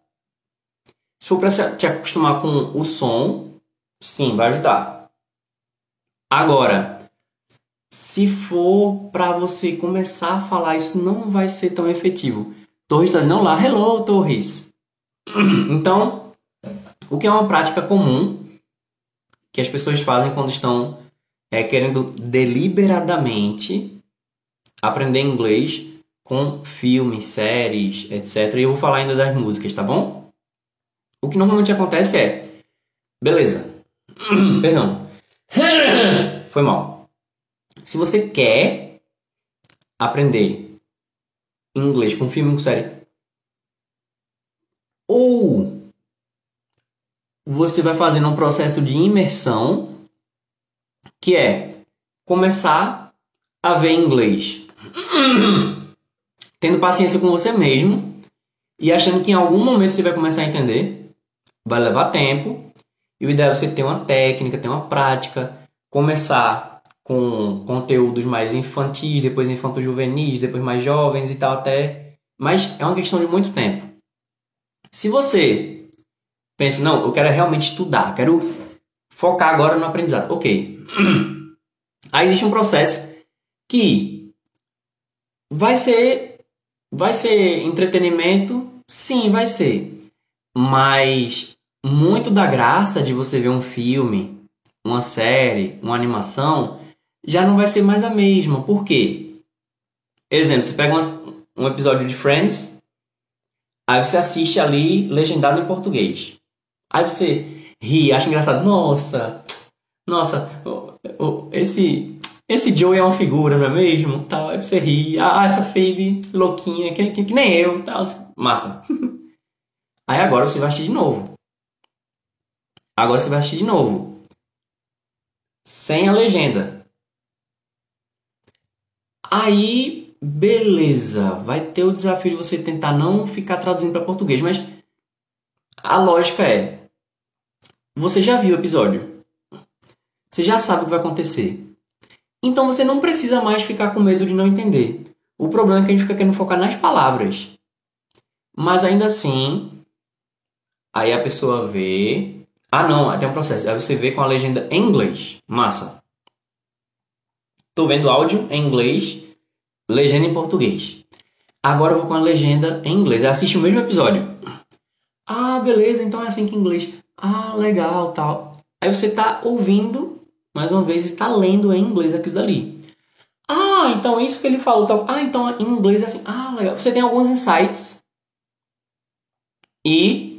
Se for para te acostumar com o som, sim, vai ajudar. Agora, se for para você começar a falar, isso não vai ser tão efetivo. Torres está dizendo, lá, hello, Torres. Então, o que é uma prática comum que as pessoas fazem quando estão é, querendo deliberadamente aprender inglês com filmes, séries, etc. E eu vou falar ainda das músicas, tá bom? O que normalmente acontece é, beleza, perdão, foi mal. Se você quer aprender inglês com filme, com série, ou você vai fazendo um processo de imersão, que é começar a ver inglês, tendo paciência com você mesmo e achando que em algum momento você vai começar a entender, vai levar tempo, e o ideal é você ter uma técnica, ter uma prática, começar com conteúdos mais infantis, depois infanto-juvenis, depois mais jovens e tal até. Mas é uma questão de muito tempo. Se você pensa, não, eu quero realmente estudar, quero focar agora no aprendizado. Ok. Aí existe um processo que vai ser vai ser entretenimento, sim, vai ser. Mas muito da graça de você ver um filme uma série, uma animação, já não vai ser mais a mesma. Por quê? Exemplo, você pega uma, um episódio de Friends, aí você assiste ali legendado em português. Aí você ri, acha engraçado. Nossa, nossa, esse esse Joey é uma figura, não é mesmo? Tal, aí você ri. Ah, essa Phoebe louquinha, que, que, que nem eu. Tal. Massa. aí agora você vai assistir de novo. Agora você vai assistir de novo sem a legenda. Aí, beleza, vai ter o desafio de você tentar não ficar traduzindo para português, mas a lógica é: você já viu o episódio, você já sabe o que vai acontecer, então você não precisa mais ficar com medo de não entender. O problema é que a gente fica querendo focar nas palavras. Mas ainda assim, aí a pessoa vê, ah, não, tem um processo. Aí você vê com a legenda em inglês. Massa. Tô vendo áudio em inglês, legenda em português. Agora eu vou com a legenda em inglês. Assiste o mesmo episódio. Ah, beleza, então é assim que em inglês. Ah, legal, tal. Aí você tá ouvindo, mais uma vez, está lendo em inglês aquilo dali. Ah, então isso que ele falou, tal. Ah, então em inglês é assim. Ah, legal. Você tem alguns insights. E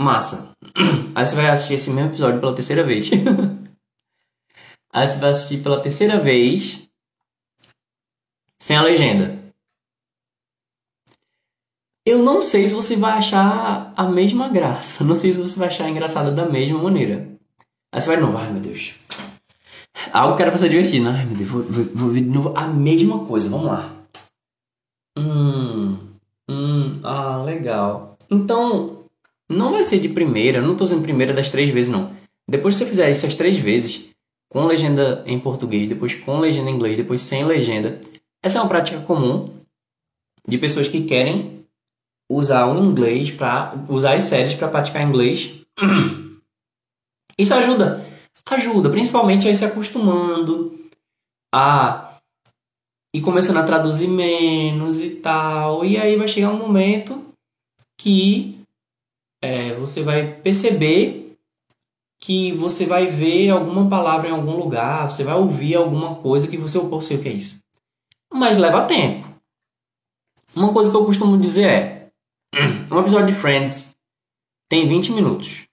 Massa. Aí você vai assistir esse mesmo episódio pela terceira vez. Aí você vai assistir pela terceira vez sem a legenda. Eu não sei se você vai achar a mesma graça. Não sei se você vai achar engraçada da mesma maneira. Aí você vai de novo, ai meu Deus. Algo que era pra ser divertido. Ai meu Deus, vou, vou, vou ver de novo a mesma coisa. Vamos lá. Hum, hum, ah, legal. Então, não vai ser de primeira. Não tô dizendo primeira das três vezes, não. Depois que você fizer isso as três vezes, com legenda em português, depois com legenda em inglês, depois sem legenda, essa é uma prática comum de pessoas que querem usar o inglês para usar as séries para praticar inglês. Isso ajuda, ajuda, principalmente a ir se acostumando a ir começando a traduzir menos e tal. E aí vai chegar um momento que é, você vai perceber que você vai ver alguma palavra em algum lugar, você vai ouvir alguma coisa que você, eu sei o que é isso mas leva tempo. Uma coisa que eu costumo dizer é: um episódio de Friends tem 20 minutos.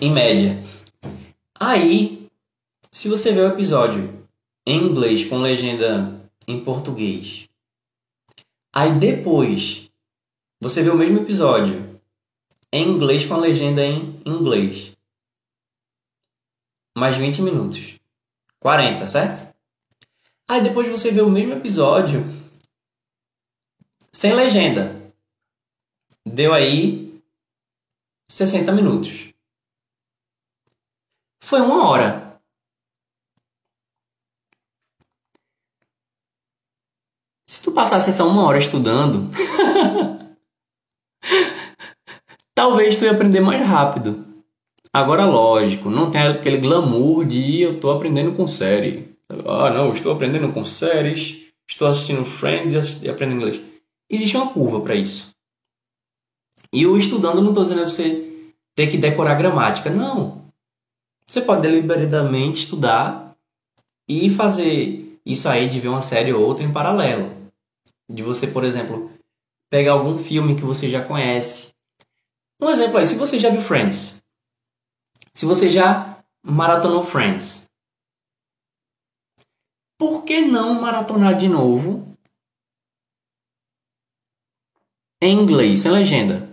Em média. Aí, se você vê o episódio em inglês com legenda em português, aí depois você vê o mesmo episódio em inglês com a legenda em inglês. Mais 20 minutos. 40, certo? Aí depois você vê o mesmo episódio sem legenda. Deu aí 60 minutos. Foi uma hora. Se tu passasse essa uma hora estudando, talvez tu ia aprender mais rápido. Agora, lógico, não tem aquele glamour de eu tô aprendendo com série. Ah, não, estou aprendendo com séries, estou assistindo Friends e aprendendo inglês. Existe uma curva para isso. E o estudando não estou dizendo você ter que decorar gramática. Não. Você pode deliberadamente estudar e fazer isso aí de ver uma série ou outra em paralelo. De você, por exemplo, pegar algum filme que você já conhece. Um exemplo aí, se você já viu Friends, se você já maratonou Friends, por que não maratonar de novo em inglês, sem legenda?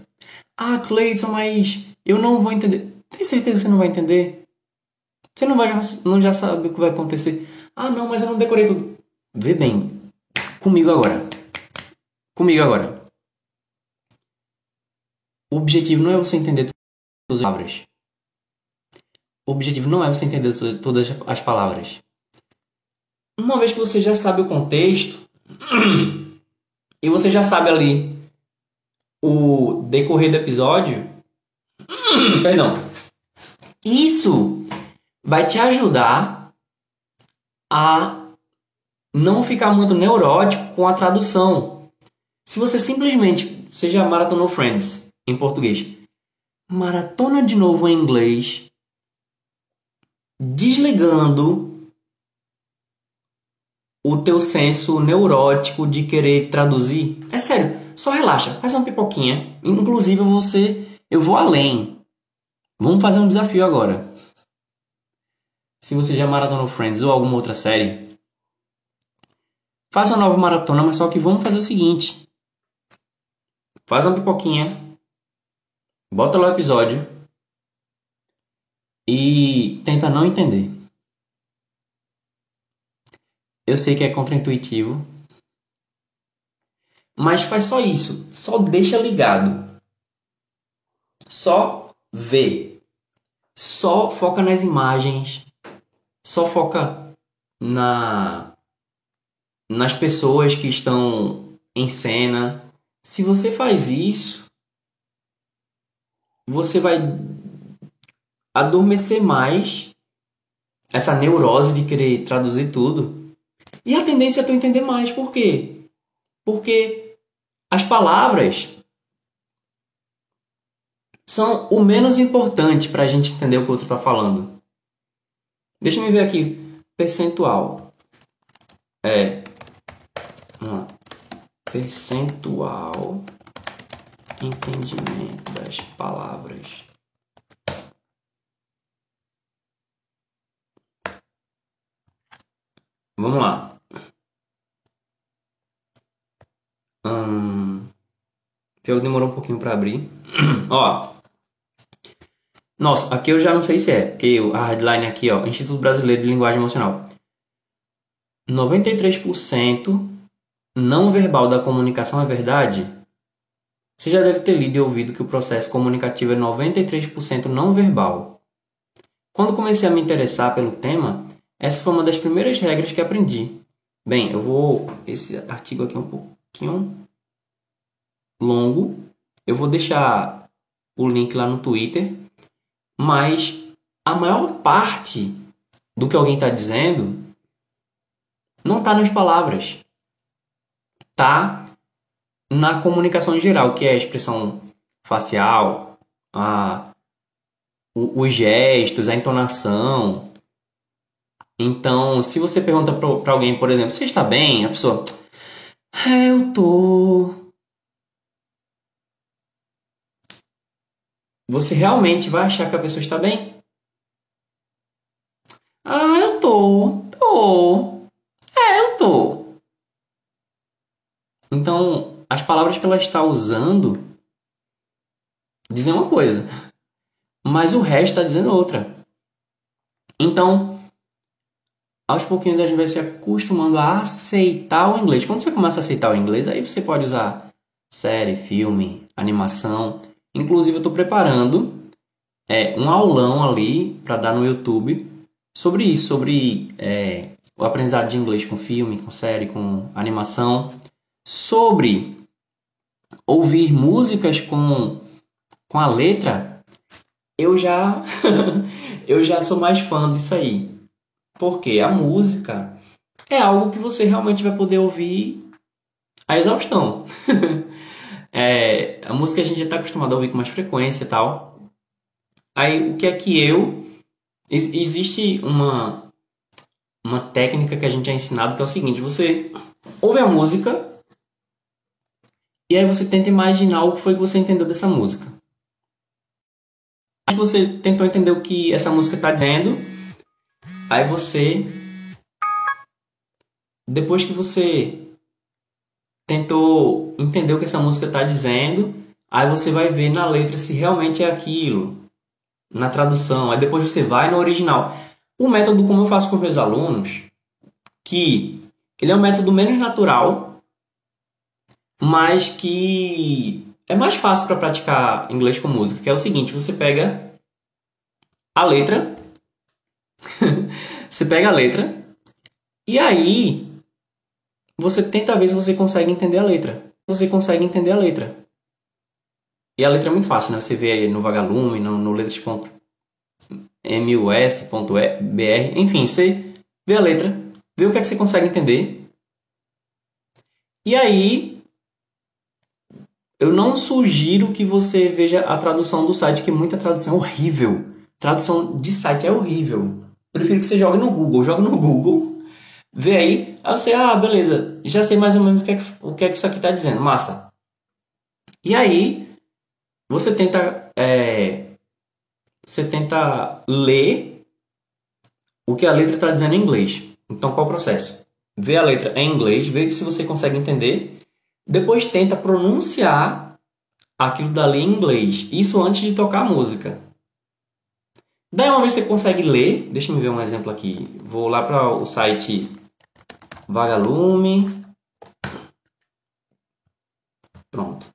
Ah, Cleiton, mas eu não vou entender. Tem certeza que você não vai entender? Você não, vai, não já sabe o que vai acontecer. Ah, não, mas eu não decorei tudo. Vê bem. Comigo agora. Comigo agora. O objetivo não é você entender todas as palavras. O objetivo não é você entender todas as palavras uma vez que você já sabe o contexto e você já sabe ali o decorrer do episódio, perdão, isso vai te ajudar a não ficar muito neurótico com a tradução. Se você simplesmente, seja maratonou Friends em português, maratona de novo em inglês, desligando o teu senso neurótico de querer traduzir. É sério, só relaxa, faz uma pipoquinha. Inclusive você, eu vou além. Vamos fazer um desafio agora. Se você já maratonou Friends ou alguma outra série, faz uma nova maratona, mas só que vamos fazer o seguinte. Faz uma pipoquinha, bota lá o episódio e tenta não entender. Eu sei que é contraintuitivo. Mas faz só isso. Só deixa ligado. Só vê. Só foca nas imagens. Só foca na nas pessoas que estão em cena. Se você faz isso, você vai adormecer mais essa neurose de querer traduzir tudo e a tendência é tu entender mais. Por quê? Porque as palavras são o menos importante para a gente entender o que o outro está falando. Deixa eu ver aqui. Percentual. É. Percentual entendimento das palavras. Vamos lá. Hum, que demorou um pouquinho para abrir. ó. Nossa, aqui eu já não sei se é, porque a headline aqui, ó, Instituto Brasileiro de Linguagem Emocional. 93% não verbal da comunicação é verdade? Você já deve ter lido e ouvido que o processo comunicativo é 93% não verbal. Quando comecei a me interessar pelo tema, essa foi uma das primeiras regras que aprendi. Bem, eu vou. Esse artigo aqui é um pouquinho longo. Eu vou deixar o link lá no Twitter. Mas a maior parte do que alguém está dizendo não está nas palavras. Está na comunicação em geral, que é a expressão facial, a, os gestos, a entonação, então, se você pergunta para alguém, por exemplo, você está bem? A pessoa, é, eu tô. Você realmente vai achar que a pessoa está bem? Ah, eu tô. Tô. É, eu tô. Então, as palavras que ela está usando dizem uma coisa, mas o resto está dizendo outra. Então, aos pouquinhos a gente vai se acostumando a aceitar o inglês. Quando você começa a aceitar o inglês, aí você pode usar série, filme, animação. Inclusive, eu estou preparando é, um aulão ali para dar no YouTube sobre isso, sobre é, o aprendizado de inglês com filme, com série, com animação, sobre ouvir músicas com, com a letra. Eu já eu já sou mais fã disso aí. Porque a música é algo que você realmente vai poder ouvir a exaustão. é, a música a gente já está acostumado a ouvir com mais frequência e tal. Aí o que é que eu. Existe uma, uma técnica que a gente é ensinado que é o seguinte: você ouve a música e aí você tenta imaginar o que foi que você entendeu dessa música. Aí você tentou entender o que essa música está dizendo Aí você, depois que você tentou entender o que essa música está dizendo, aí você vai ver na letra se realmente é aquilo, na tradução. Aí depois você vai no original. O método como eu faço com meus alunos, que ele é um método menos natural, mas que é mais fácil para praticar inglês com música, que é o seguinte, você pega a letra você pega a letra e aí você tenta ver se você consegue entender a letra. Você consegue entender a letra. E a letra é muito fácil, né? Você vê no Vagalume, no, no letras.mus.br, enfim, você vê a letra, vê o que é que você consegue entender. E aí, eu não sugiro que você veja a tradução do site, que muita tradução é horrível. Tradução de site é horrível. Prefiro que você jogue no Google. Joga no Google, vê aí, aí você, ah, beleza, já sei mais ou menos o que é que, o que, é que isso aqui está dizendo. Massa. E aí, você tenta, é, você tenta ler o que a letra está dizendo em inglês. Então, qual o processo? Vê a letra em inglês, vê se você consegue entender. Depois tenta pronunciar aquilo dali em inglês. Isso antes de tocar a música. Daí uma vez você consegue ler, deixa eu ver um exemplo aqui. Vou lá para o site Vagalume. Pronto.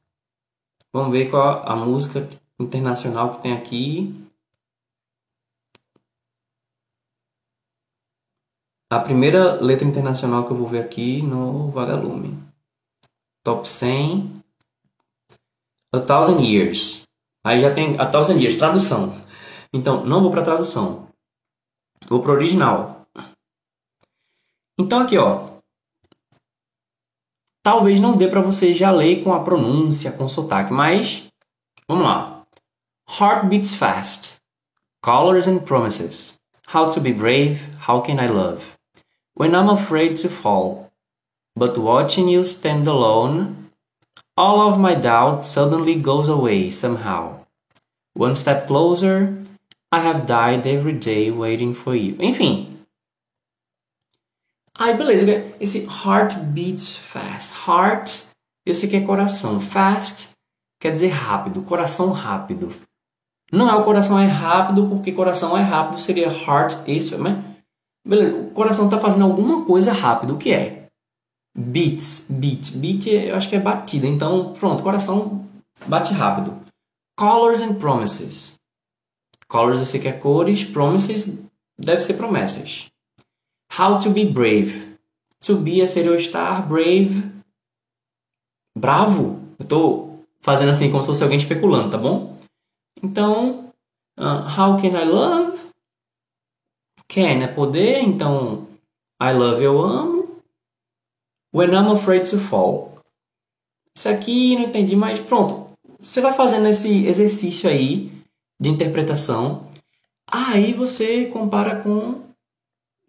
Vamos ver qual a música internacional que tem aqui. A primeira letra internacional que eu vou ver aqui no Vagalume. Top 100. A Thousand Years. Aí já tem A Thousand Years, tradução. Então, não vou para tradução. Vou para original. Então aqui, ó. Talvez não dê para você já ler com a pronúncia, com sotaque, mas vamos lá. Heart beats fast. Colors and promises. How to be brave, how can I love? When I'm afraid to fall, but watching you stand alone, All of my doubt suddenly goes away somehow. One step closer, I have died every day waiting for you. Enfim. Aí, beleza. Esse heart beats fast. Heart, eu sei que é coração. Fast quer dizer rápido. Coração rápido. Não é o coração é rápido, porque coração é rápido seria heart, isso, né? Beleza, o coração está fazendo alguma coisa rápido. O que é? Beats, beat. Beat eu acho que é batida. Então, pronto, coração bate rápido. Colors and promises. Colors eu sei que é cores, promises deve ser promessas. How to be brave. To be é ser ou estar, brave. Bravo. Eu estou fazendo assim como se fosse alguém especulando, tá bom? Então, uh, how can I love? Can é poder, então I love eu amo. When I'm afraid to fall. Isso aqui não entendi, mas pronto. Você vai fazendo esse exercício aí de interpretação. Aí você compara com.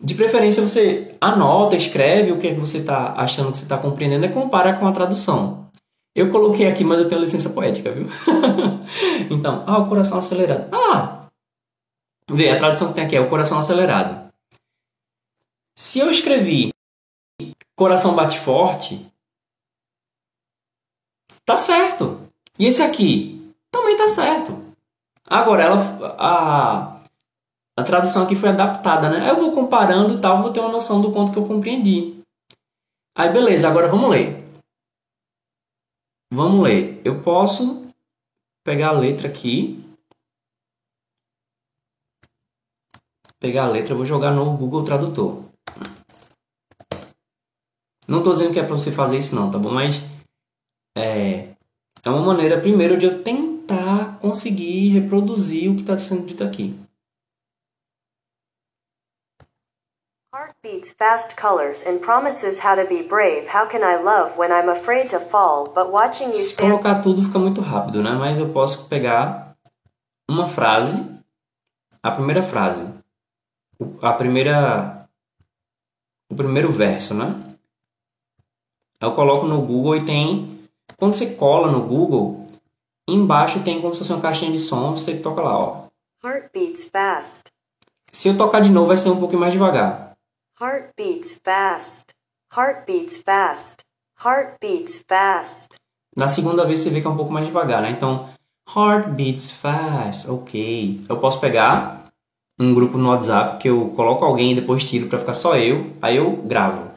De preferência, você anota, escreve o que, é você está achando que você está compreendendo e compara com a tradução. Eu coloquei aqui, mas eu tenho licença poética, viu? então, ah, o coração acelerado. Ah! Vê, a tradução que tem aqui é o coração acelerado. Se eu escrevi coração bate forte, tá certo. E esse aqui também tá certo. Agora, ela, a, a tradução aqui foi adaptada, né? Eu vou comparando e tal, vou ter uma noção do quanto que eu compreendi. Aí, beleza, agora vamos ler. Vamos ler. Eu posso pegar a letra aqui. Pegar a letra, vou jogar no Google Tradutor. Não estou dizendo que é para você fazer isso não, tá bom? Mas é, é uma maneira, primeiro, de eu tentar conseguir reproduzir o que está sendo dito aqui. beats fast colors and promises how to be brave. How can I love when I'm afraid to fall? But watching you Se colocar tudo fica muito rápido, né? Mas eu posso pegar uma frase, a primeira frase, a primeira, o primeiro verso, né? Eu coloco no Google e tem, quando você cola no Google, embaixo tem como se fosse uma caixinha de som, você toca lá, ó. Heart beats fast. Se eu tocar de novo, vai ser um pouquinho mais devagar. Heart beats fast. Heart beats fast. Heart beats fast. Na segunda vez você vê que é um pouco mais devagar, né? Então, heart beats fast. Ok. Eu posso pegar um grupo no WhatsApp que eu coloco alguém e depois tiro para ficar só eu. Aí eu gravo.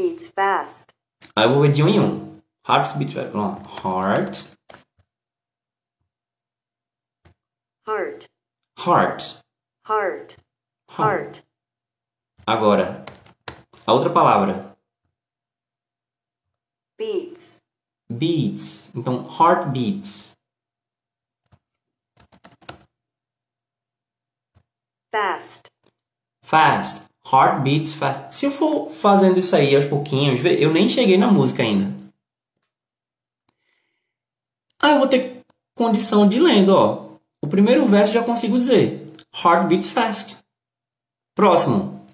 Heart beats fast. Aí eu vou ver de um em um. Heart beats fast. Vamos lá. Heart. Heart. Heart. Heart. Heart. Agora, a outra palavra. Beats. Beats. Então, heartbeats. Fast. Fast. Heartbeats fast. Se eu for fazendo isso aí aos pouquinhos, eu nem cheguei na música ainda. Ah, eu vou ter condição de lendo, ó. O primeiro verso já consigo dizer. Heartbeats fast. Próximo.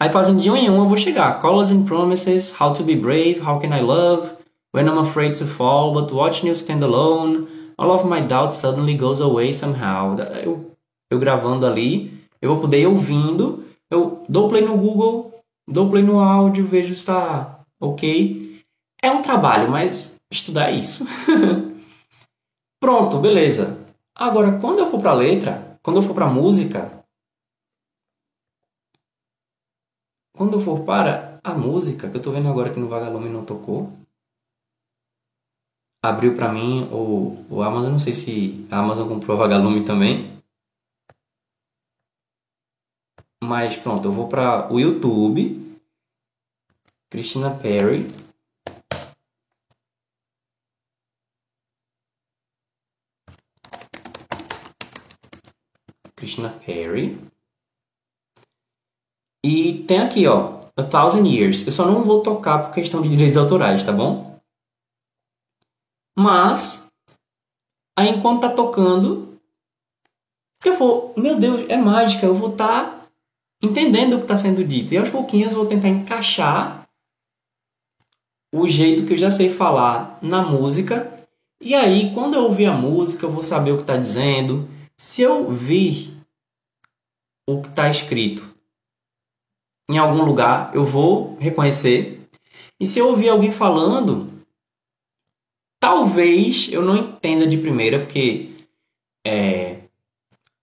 Aí fazendo de um em um eu vou chegar. Colors and promises, how to be brave, how can I love, when I'm afraid to fall, but watching you stand alone, all of my doubts suddenly goes away somehow. Eu, eu gravando ali, eu vou poder ir ouvindo, eu dou play no Google, dou play no áudio, vejo se está ok. É um trabalho, mas estudar é isso. Pronto, beleza. Agora, quando eu for para letra, quando eu for para música, Quando eu for para a música, que eu estou vendo agora que no Vagalume não tocou, abriu para mim o, o Amazon, não sei se a Amazon comprou o Vagalume também. Mas pronto, eu vou para o YouTube, Christina Perry. Christina Perry. E tem aqui, ó, A Thousand Years. Eu só não vou tocar por questão de direitos autorais, tá bom? Mas, aí enquanto tá tocando, eu vou, meu Deus, é mágica, eu vou estar tá entendendo o que está sendo dito. E aos pouquinhos vou tentar encaixar o jeito que eu já sei falar na música. E aí, quando eu ouvir a música, eu vou saber o que está dizendo. Se eu vir o que está escrito em algum lugar, eu vou reconhecer. E se eu ouvir alguém falando, talvez eu não entenda de primeira, porque é,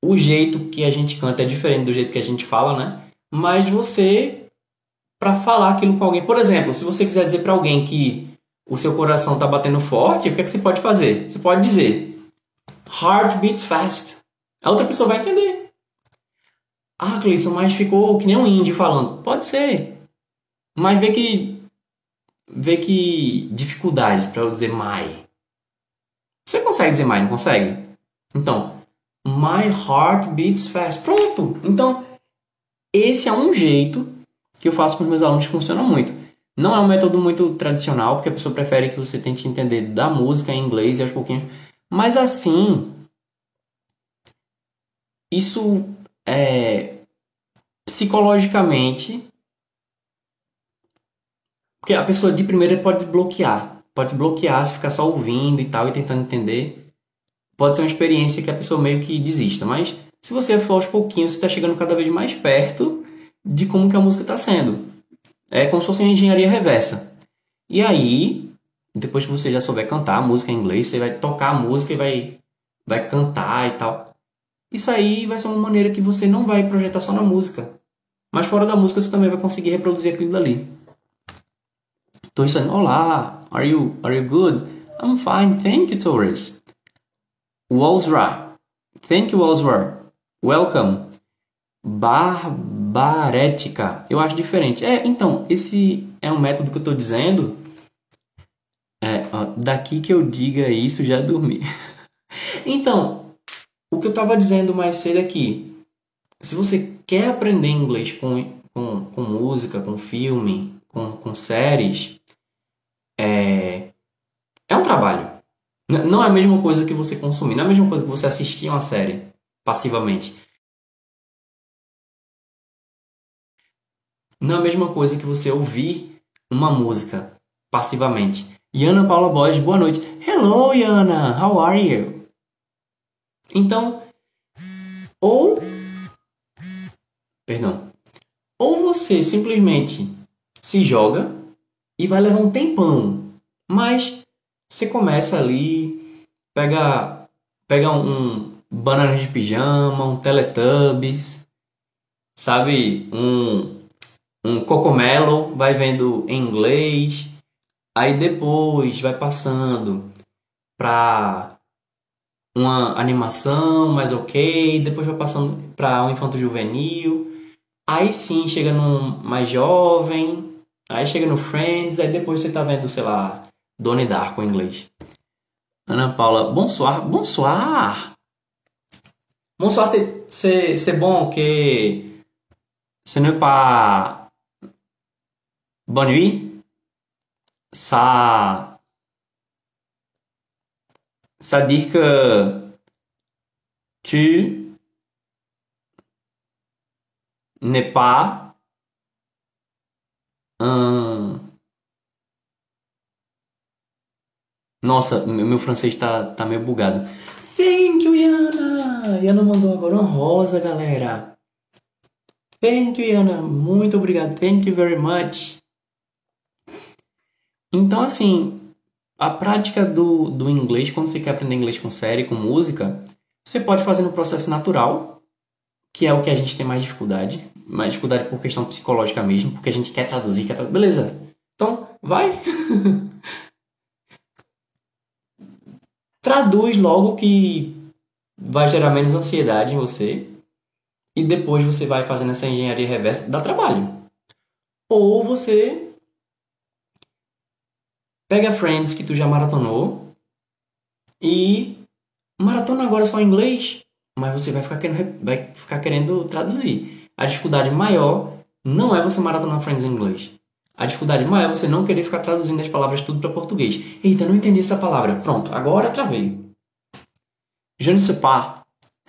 o jeito que a gente canta é diferente do jeito que a gente fala, né? Mas você, para falar aquilo com alguém, por exemplo, se você quiser dizer para alguém que o seu coração está batendo forte, o que, é que você pode fazer? Você pode dizer Heart beats fast. A outra pessoa vai entender. Ah, Cleison, mas ficou que nem um índio falando. Pode ser. Mas vê que. Vê que dificuldade para eu dizer my. Você consegue dizer my, não consegue? Então, My heart beats fast. Pronto! Então, esse é um jeito que eu faço com os meus alunos que funciona muito. Não é um método muito tradicional, porque a pessoa prefere que você tente entender da música em inglês e aos pouquinhos. Mas assim, isso é psicologicamente. Porque a pessoa de primeira pode bloquear. Pode bloquear se ficar só ouvindo e tal e tentando entender pode ser uma experiência que a pessoa meio que desista. Mas se você for aos pouquinhos, você está chegando cada vez mais perto de como que a música está sendo. É como se fosse uma engenharia reversa. E aí, depois que você já souber cantar a música em inglês, você vai tocar a música e vai, vai cantar e tal. Isso aí vai ser uma maneira que você não vai projetar só na música. Mas fora da música você também vai conseguir reproduzir aquilo dali. Estou dizendo, olá, are you, are you good? I'm fine, thank you, Torres. Walsra. Thank you, Walsra. Welcome. Barbarética. Eu acho diferente. É, então, esse é um método que eu estou dizendo. É, ó, daqui que eu diga isso, já dormi. então, o que eu estava dizendo mais cedo aqui. É se você quer aprender inglês com, com, com música, com filme, com, com séries, é, é um trabalho. Não é a mesma coisa que você consumir, não é a mesma coisa que você assistir uma série passivamente. Não é a mesma coisa que você ouvir uma música passivamente. Yana Paula Borges, boa noite. Hello, Yana, how are you? Então, ou. Perdão. Ou você simplesmente se joga e vai levar um tempão, mas você começa ali, pega, pega um, banana de pijama, um Teletubbies, sabe? Um, um cocomelo, vai vendo em inglês, aí depois vai passando para uma animação mais ok, depois vai passando para um infanto juvenil, aí sim chega num mais jovem, aí chega no Friends, aí depois você tá vendo, sei lá, Donnie Darko em inglês. Ana Paula, bonsoir, bonsoir. Bonsoir, c'est bon que ce n'est pas bonne nuit. Ça, ça dit que tu n'es pas un Nossa, meu francês tá, tá meio bugado. Thank you, Yana! Yana mandou agora uma rosa, galera. Thank you, Yana. Muito obrigado. Thank you very much. Então, assim, a prática do, do inglês, quando você quer aprender inglês com série, com música, você pode fazer no processo natural, que é o que a gente tem mais dificuldade. Mais dificuldade por questão psicológica mesmo, porque a gente quer traduzir, quer traduzir. Beleza. Então, vai. traduz logo que vai gerar menos ansiedade em você e depois você vai fazendo essa engenharia reversa, dá trabalho. Ou você pega Friends que tu já maratonou e maratona agora só em inglês, mas você vai ficar querendo, vai ficar querendo traduzir. A dificuldade maior não é você maratonar Friends em inglês. A dificuldade maior é você não querer ficar traduzindo as palavras tudo para português. Eita, não entendi essa palavra. Pronto, agora travei. Je ne sais pas.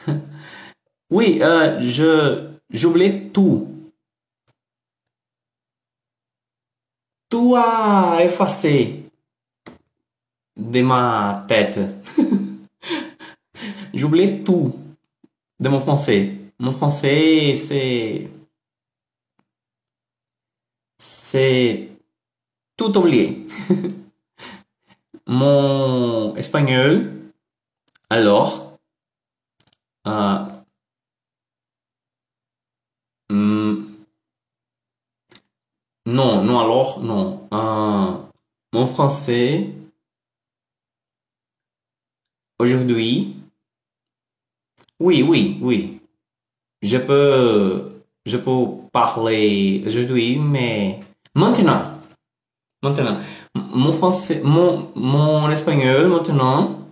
oui, euh, je j'oublie tout. tu as effacé de ma tête. J'oublie tout de mon français. Mon français, c'est. C'est tout oublié. mon espagnol, alors. Euh, hmm, non, non, alors, non. Euh, mon français, aujourd'hui, oui, oui, oui. Je peux, je peux parler aujourd'hui, mais maintenant, maintenant, mon français, mon, mon espagnol maintenant,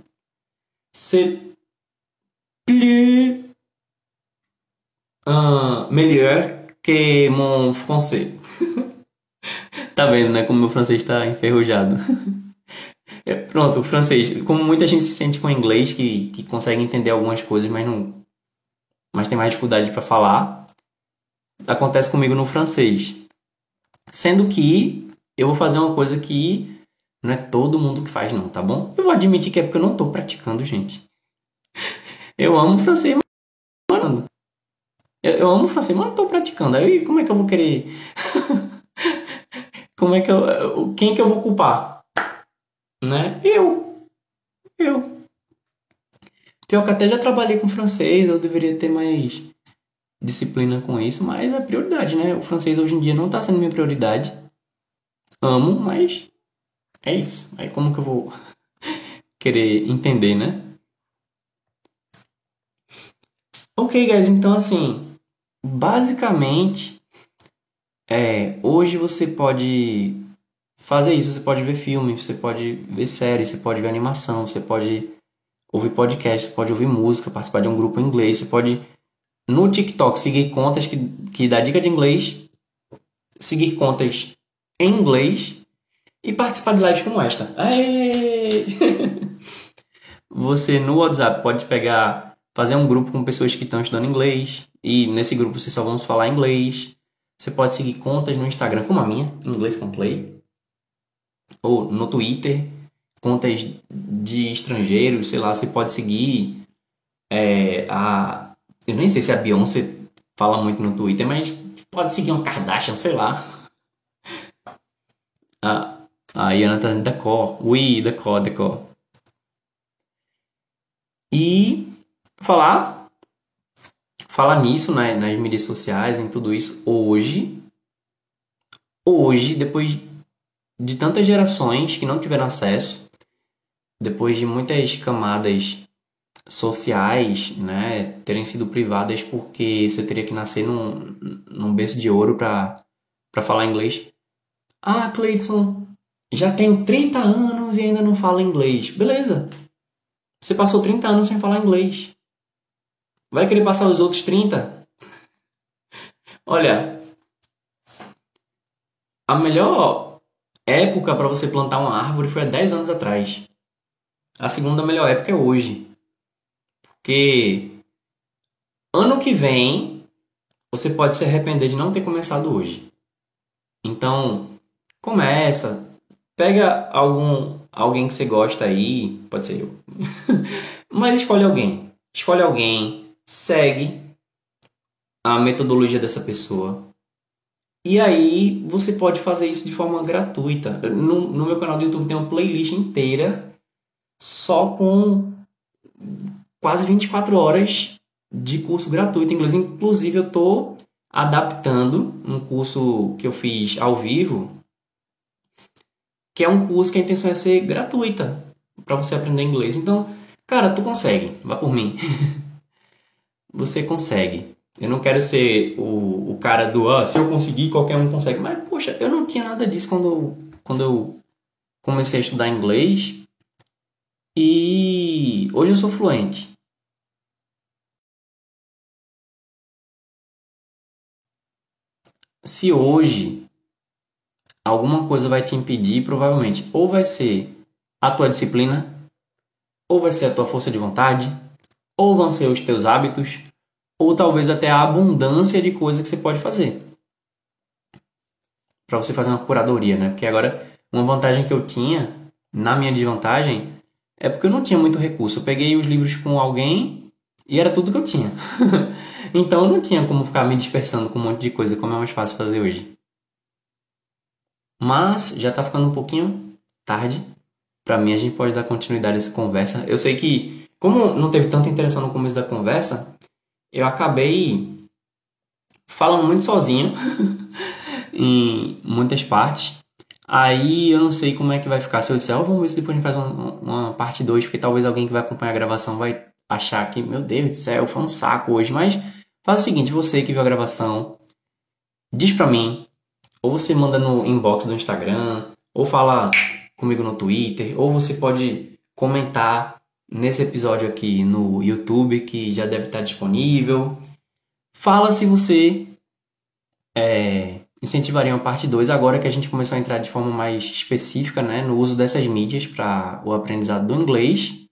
c'est plus euh, meilleur que mon français. tá vendo, né? Como meu francês está enferrujado. É, pronto, o francês. Como muita gente se sente com o inglês, que, que consegue entender algumas coisas, mas não. Mas tem mais dificuldade para falar. Acontece comigo no francês. Sendo que eu vou fazer uma coisa que não é todo mundo que faz, não, tá bom? Eu vou admitir que é porque eu não tô praticando, gente. Eu amo francês, mano. Eu, eu amo francês, mas não tô praticando. Aí como é que eu vou querer. como é que eu. Quem que eu vou culpar? Né? Eu. Eu. Pior que até já trabalhei com francês, eu deveria ter mais disciplina com isso, mas é prioridade, né? O francês hoje em dia não tá sendo minha prioridade. Amo, mas é isso. Aí como que eu vou querer entender, né? Ok, guys, então assim, basicamente, é, hoje você pode fazer isso, você pode ver filme, você pode ver série, você pode ver animação, você pode ouvir podcast, você pode ouvir música, participar de um grupo em inglês, você pode no TikTok seguir contas que, que dá dica de inglês, seguir contas em inglês e participar de lives como esta. Aê! você no WhatsApp pode pegar, fazer um grupo com pessoas que estão estudando inglês e nesse grupo vocês só vão falar inglês. Você pode seguir contas no Instagram como a minha, Inglês com Play ou no Twitter, contas de estrangeiros, sei lá, você pode seguir é, a. Eu nem sei se a Beyoncé fala muito no Twitter, mas pode seguir uma Kardashian, sei lá. A, a Yana tá da cor. Ui, da cor, da cor. E falar falar nisso né, nas mídias sociais, em tudo isso, hoje, hoje, depois de tantas gerações que não tiveram acesso, depois de muitas camadas sociais, né, terem sido privadas porque você teria que nascer num, num berço de ouro para falar inglês. Ah, Cleiton, já tenho 30 anos e ainda não falo inglês. Beleza. Você passou 30 anos sem falar inglês. Vai querer passar os outros 30? Olha, a melhor época para você plantar uma árvore foi há 10 anos atrás. A segunda melhor época é hoje. Porque ano que vem você pode se arrepender de não ter começado hoje. Então, começa, pega algum alguém que você gosta aí, pode ser eu. Mas escolhe alguém. Escolhe alguém, segue a metodologia dessa pessoa e aí você pode fazer isso de forma gratuita. No, no meu canal do YouTube tem uma playlist inteira só com quase 24 horas de curso gratuito em inglês. Inclusive eu estou adaptando um curso que eu fiz ao vivo, que é um curso que a intenção é ser gratuita para você aprender inglês. Então, cara, tu consegue, vá por mim. você consegue. Eu não quero ser o, o cara do, ah, se eu conseguir, qualquer um consegue. Mas, poxa, eu não tinha nada disso quando quando eu comecei a estudar inglês. E hoje eu sou fluente. Se hoje alguma coisa vai te impedir, provavelmente ou vai ser a tua disciplina, ou vai ser a tua força de vontade, ou vão ser os teus hábitos, ou talvez até a abundância de coisas que você pode fazer. para você fazer uma curadoria, né? Porque agora uma vantagem que eu tinha na minha desvantagem é porque eu não tinha muito recurso. Eu peguei os livros com alguém e era tudo que eu tinha. então eu não tinha como ficar me dispersando com um monte de coisa, como é mais fácil fazer hoje. Mas já tá ficando um pouquinho tarde. Para mim, a gente pode dar continuidade a essa conversa. Eu sei que, como não teve tanta interação no começo da conversa, eu acabei falando muito sozinho em muitas partes. Aí eu não sei como é que vai ficar. Se eu disser, oh, vamos ver se depois a gente faz uma, uma parte 2, porque talvez alguém que vai acompanhar a gravação vai achar que, meu Deus do céu, foi um saco hoje. Mas faz o seguinte, você que viu a gravação, diz pra mim, ou você manda no inbox do Instagram, ou fala comigo no Twitter, ou você pode comentar nesse episódio aqui no YouTube, que já deve estar disponível. Fala se você é, incentivaria uma parte 2 agora que a gente começou a entrar de forma mais específica né, no uso dessas mídias para o aprendizado do inglês.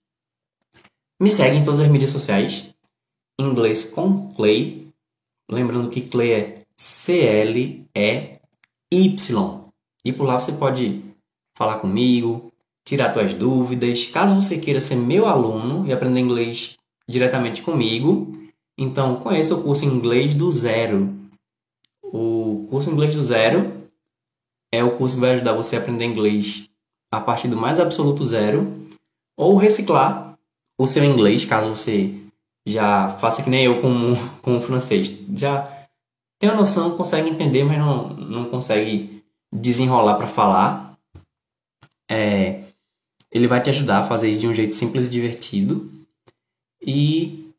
Me segue em todas as mídias sociais. Inglês com Clay. Lembrando que Clay é C-L-E-Y. E por lá você pode falar comigo, tirar suas dúvidas. Caso você queira ser meu aluno e aprender inglês diretamente comigo, então conheça o curso Inglês do Zero o curso Inglês do Zero é o curso que vai ajudar você a aprender inglês a partir do mais absoluto zero ou reciclar o seu inglês, caso você já faça que nem eu com, com o francês. Já tem a noção, consegue entender, mas não, não consegue desenrolar para falar. É, ele vai te ajudar a fazer isso de um jeito simples e divertido. E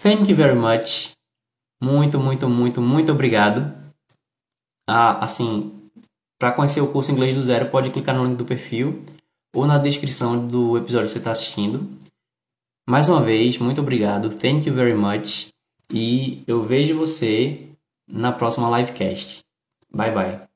thank you very much muito, muito, muito, muito obrigado. Ah, assim, para conhecer o curso Inglês do Zero, pode clicar no link do perfil ou na descrição do episódio que você está assistindo. Mais uma vez, muito obrigado. Thank you very much. E eu vejo você na próxima livecast. Bye bye.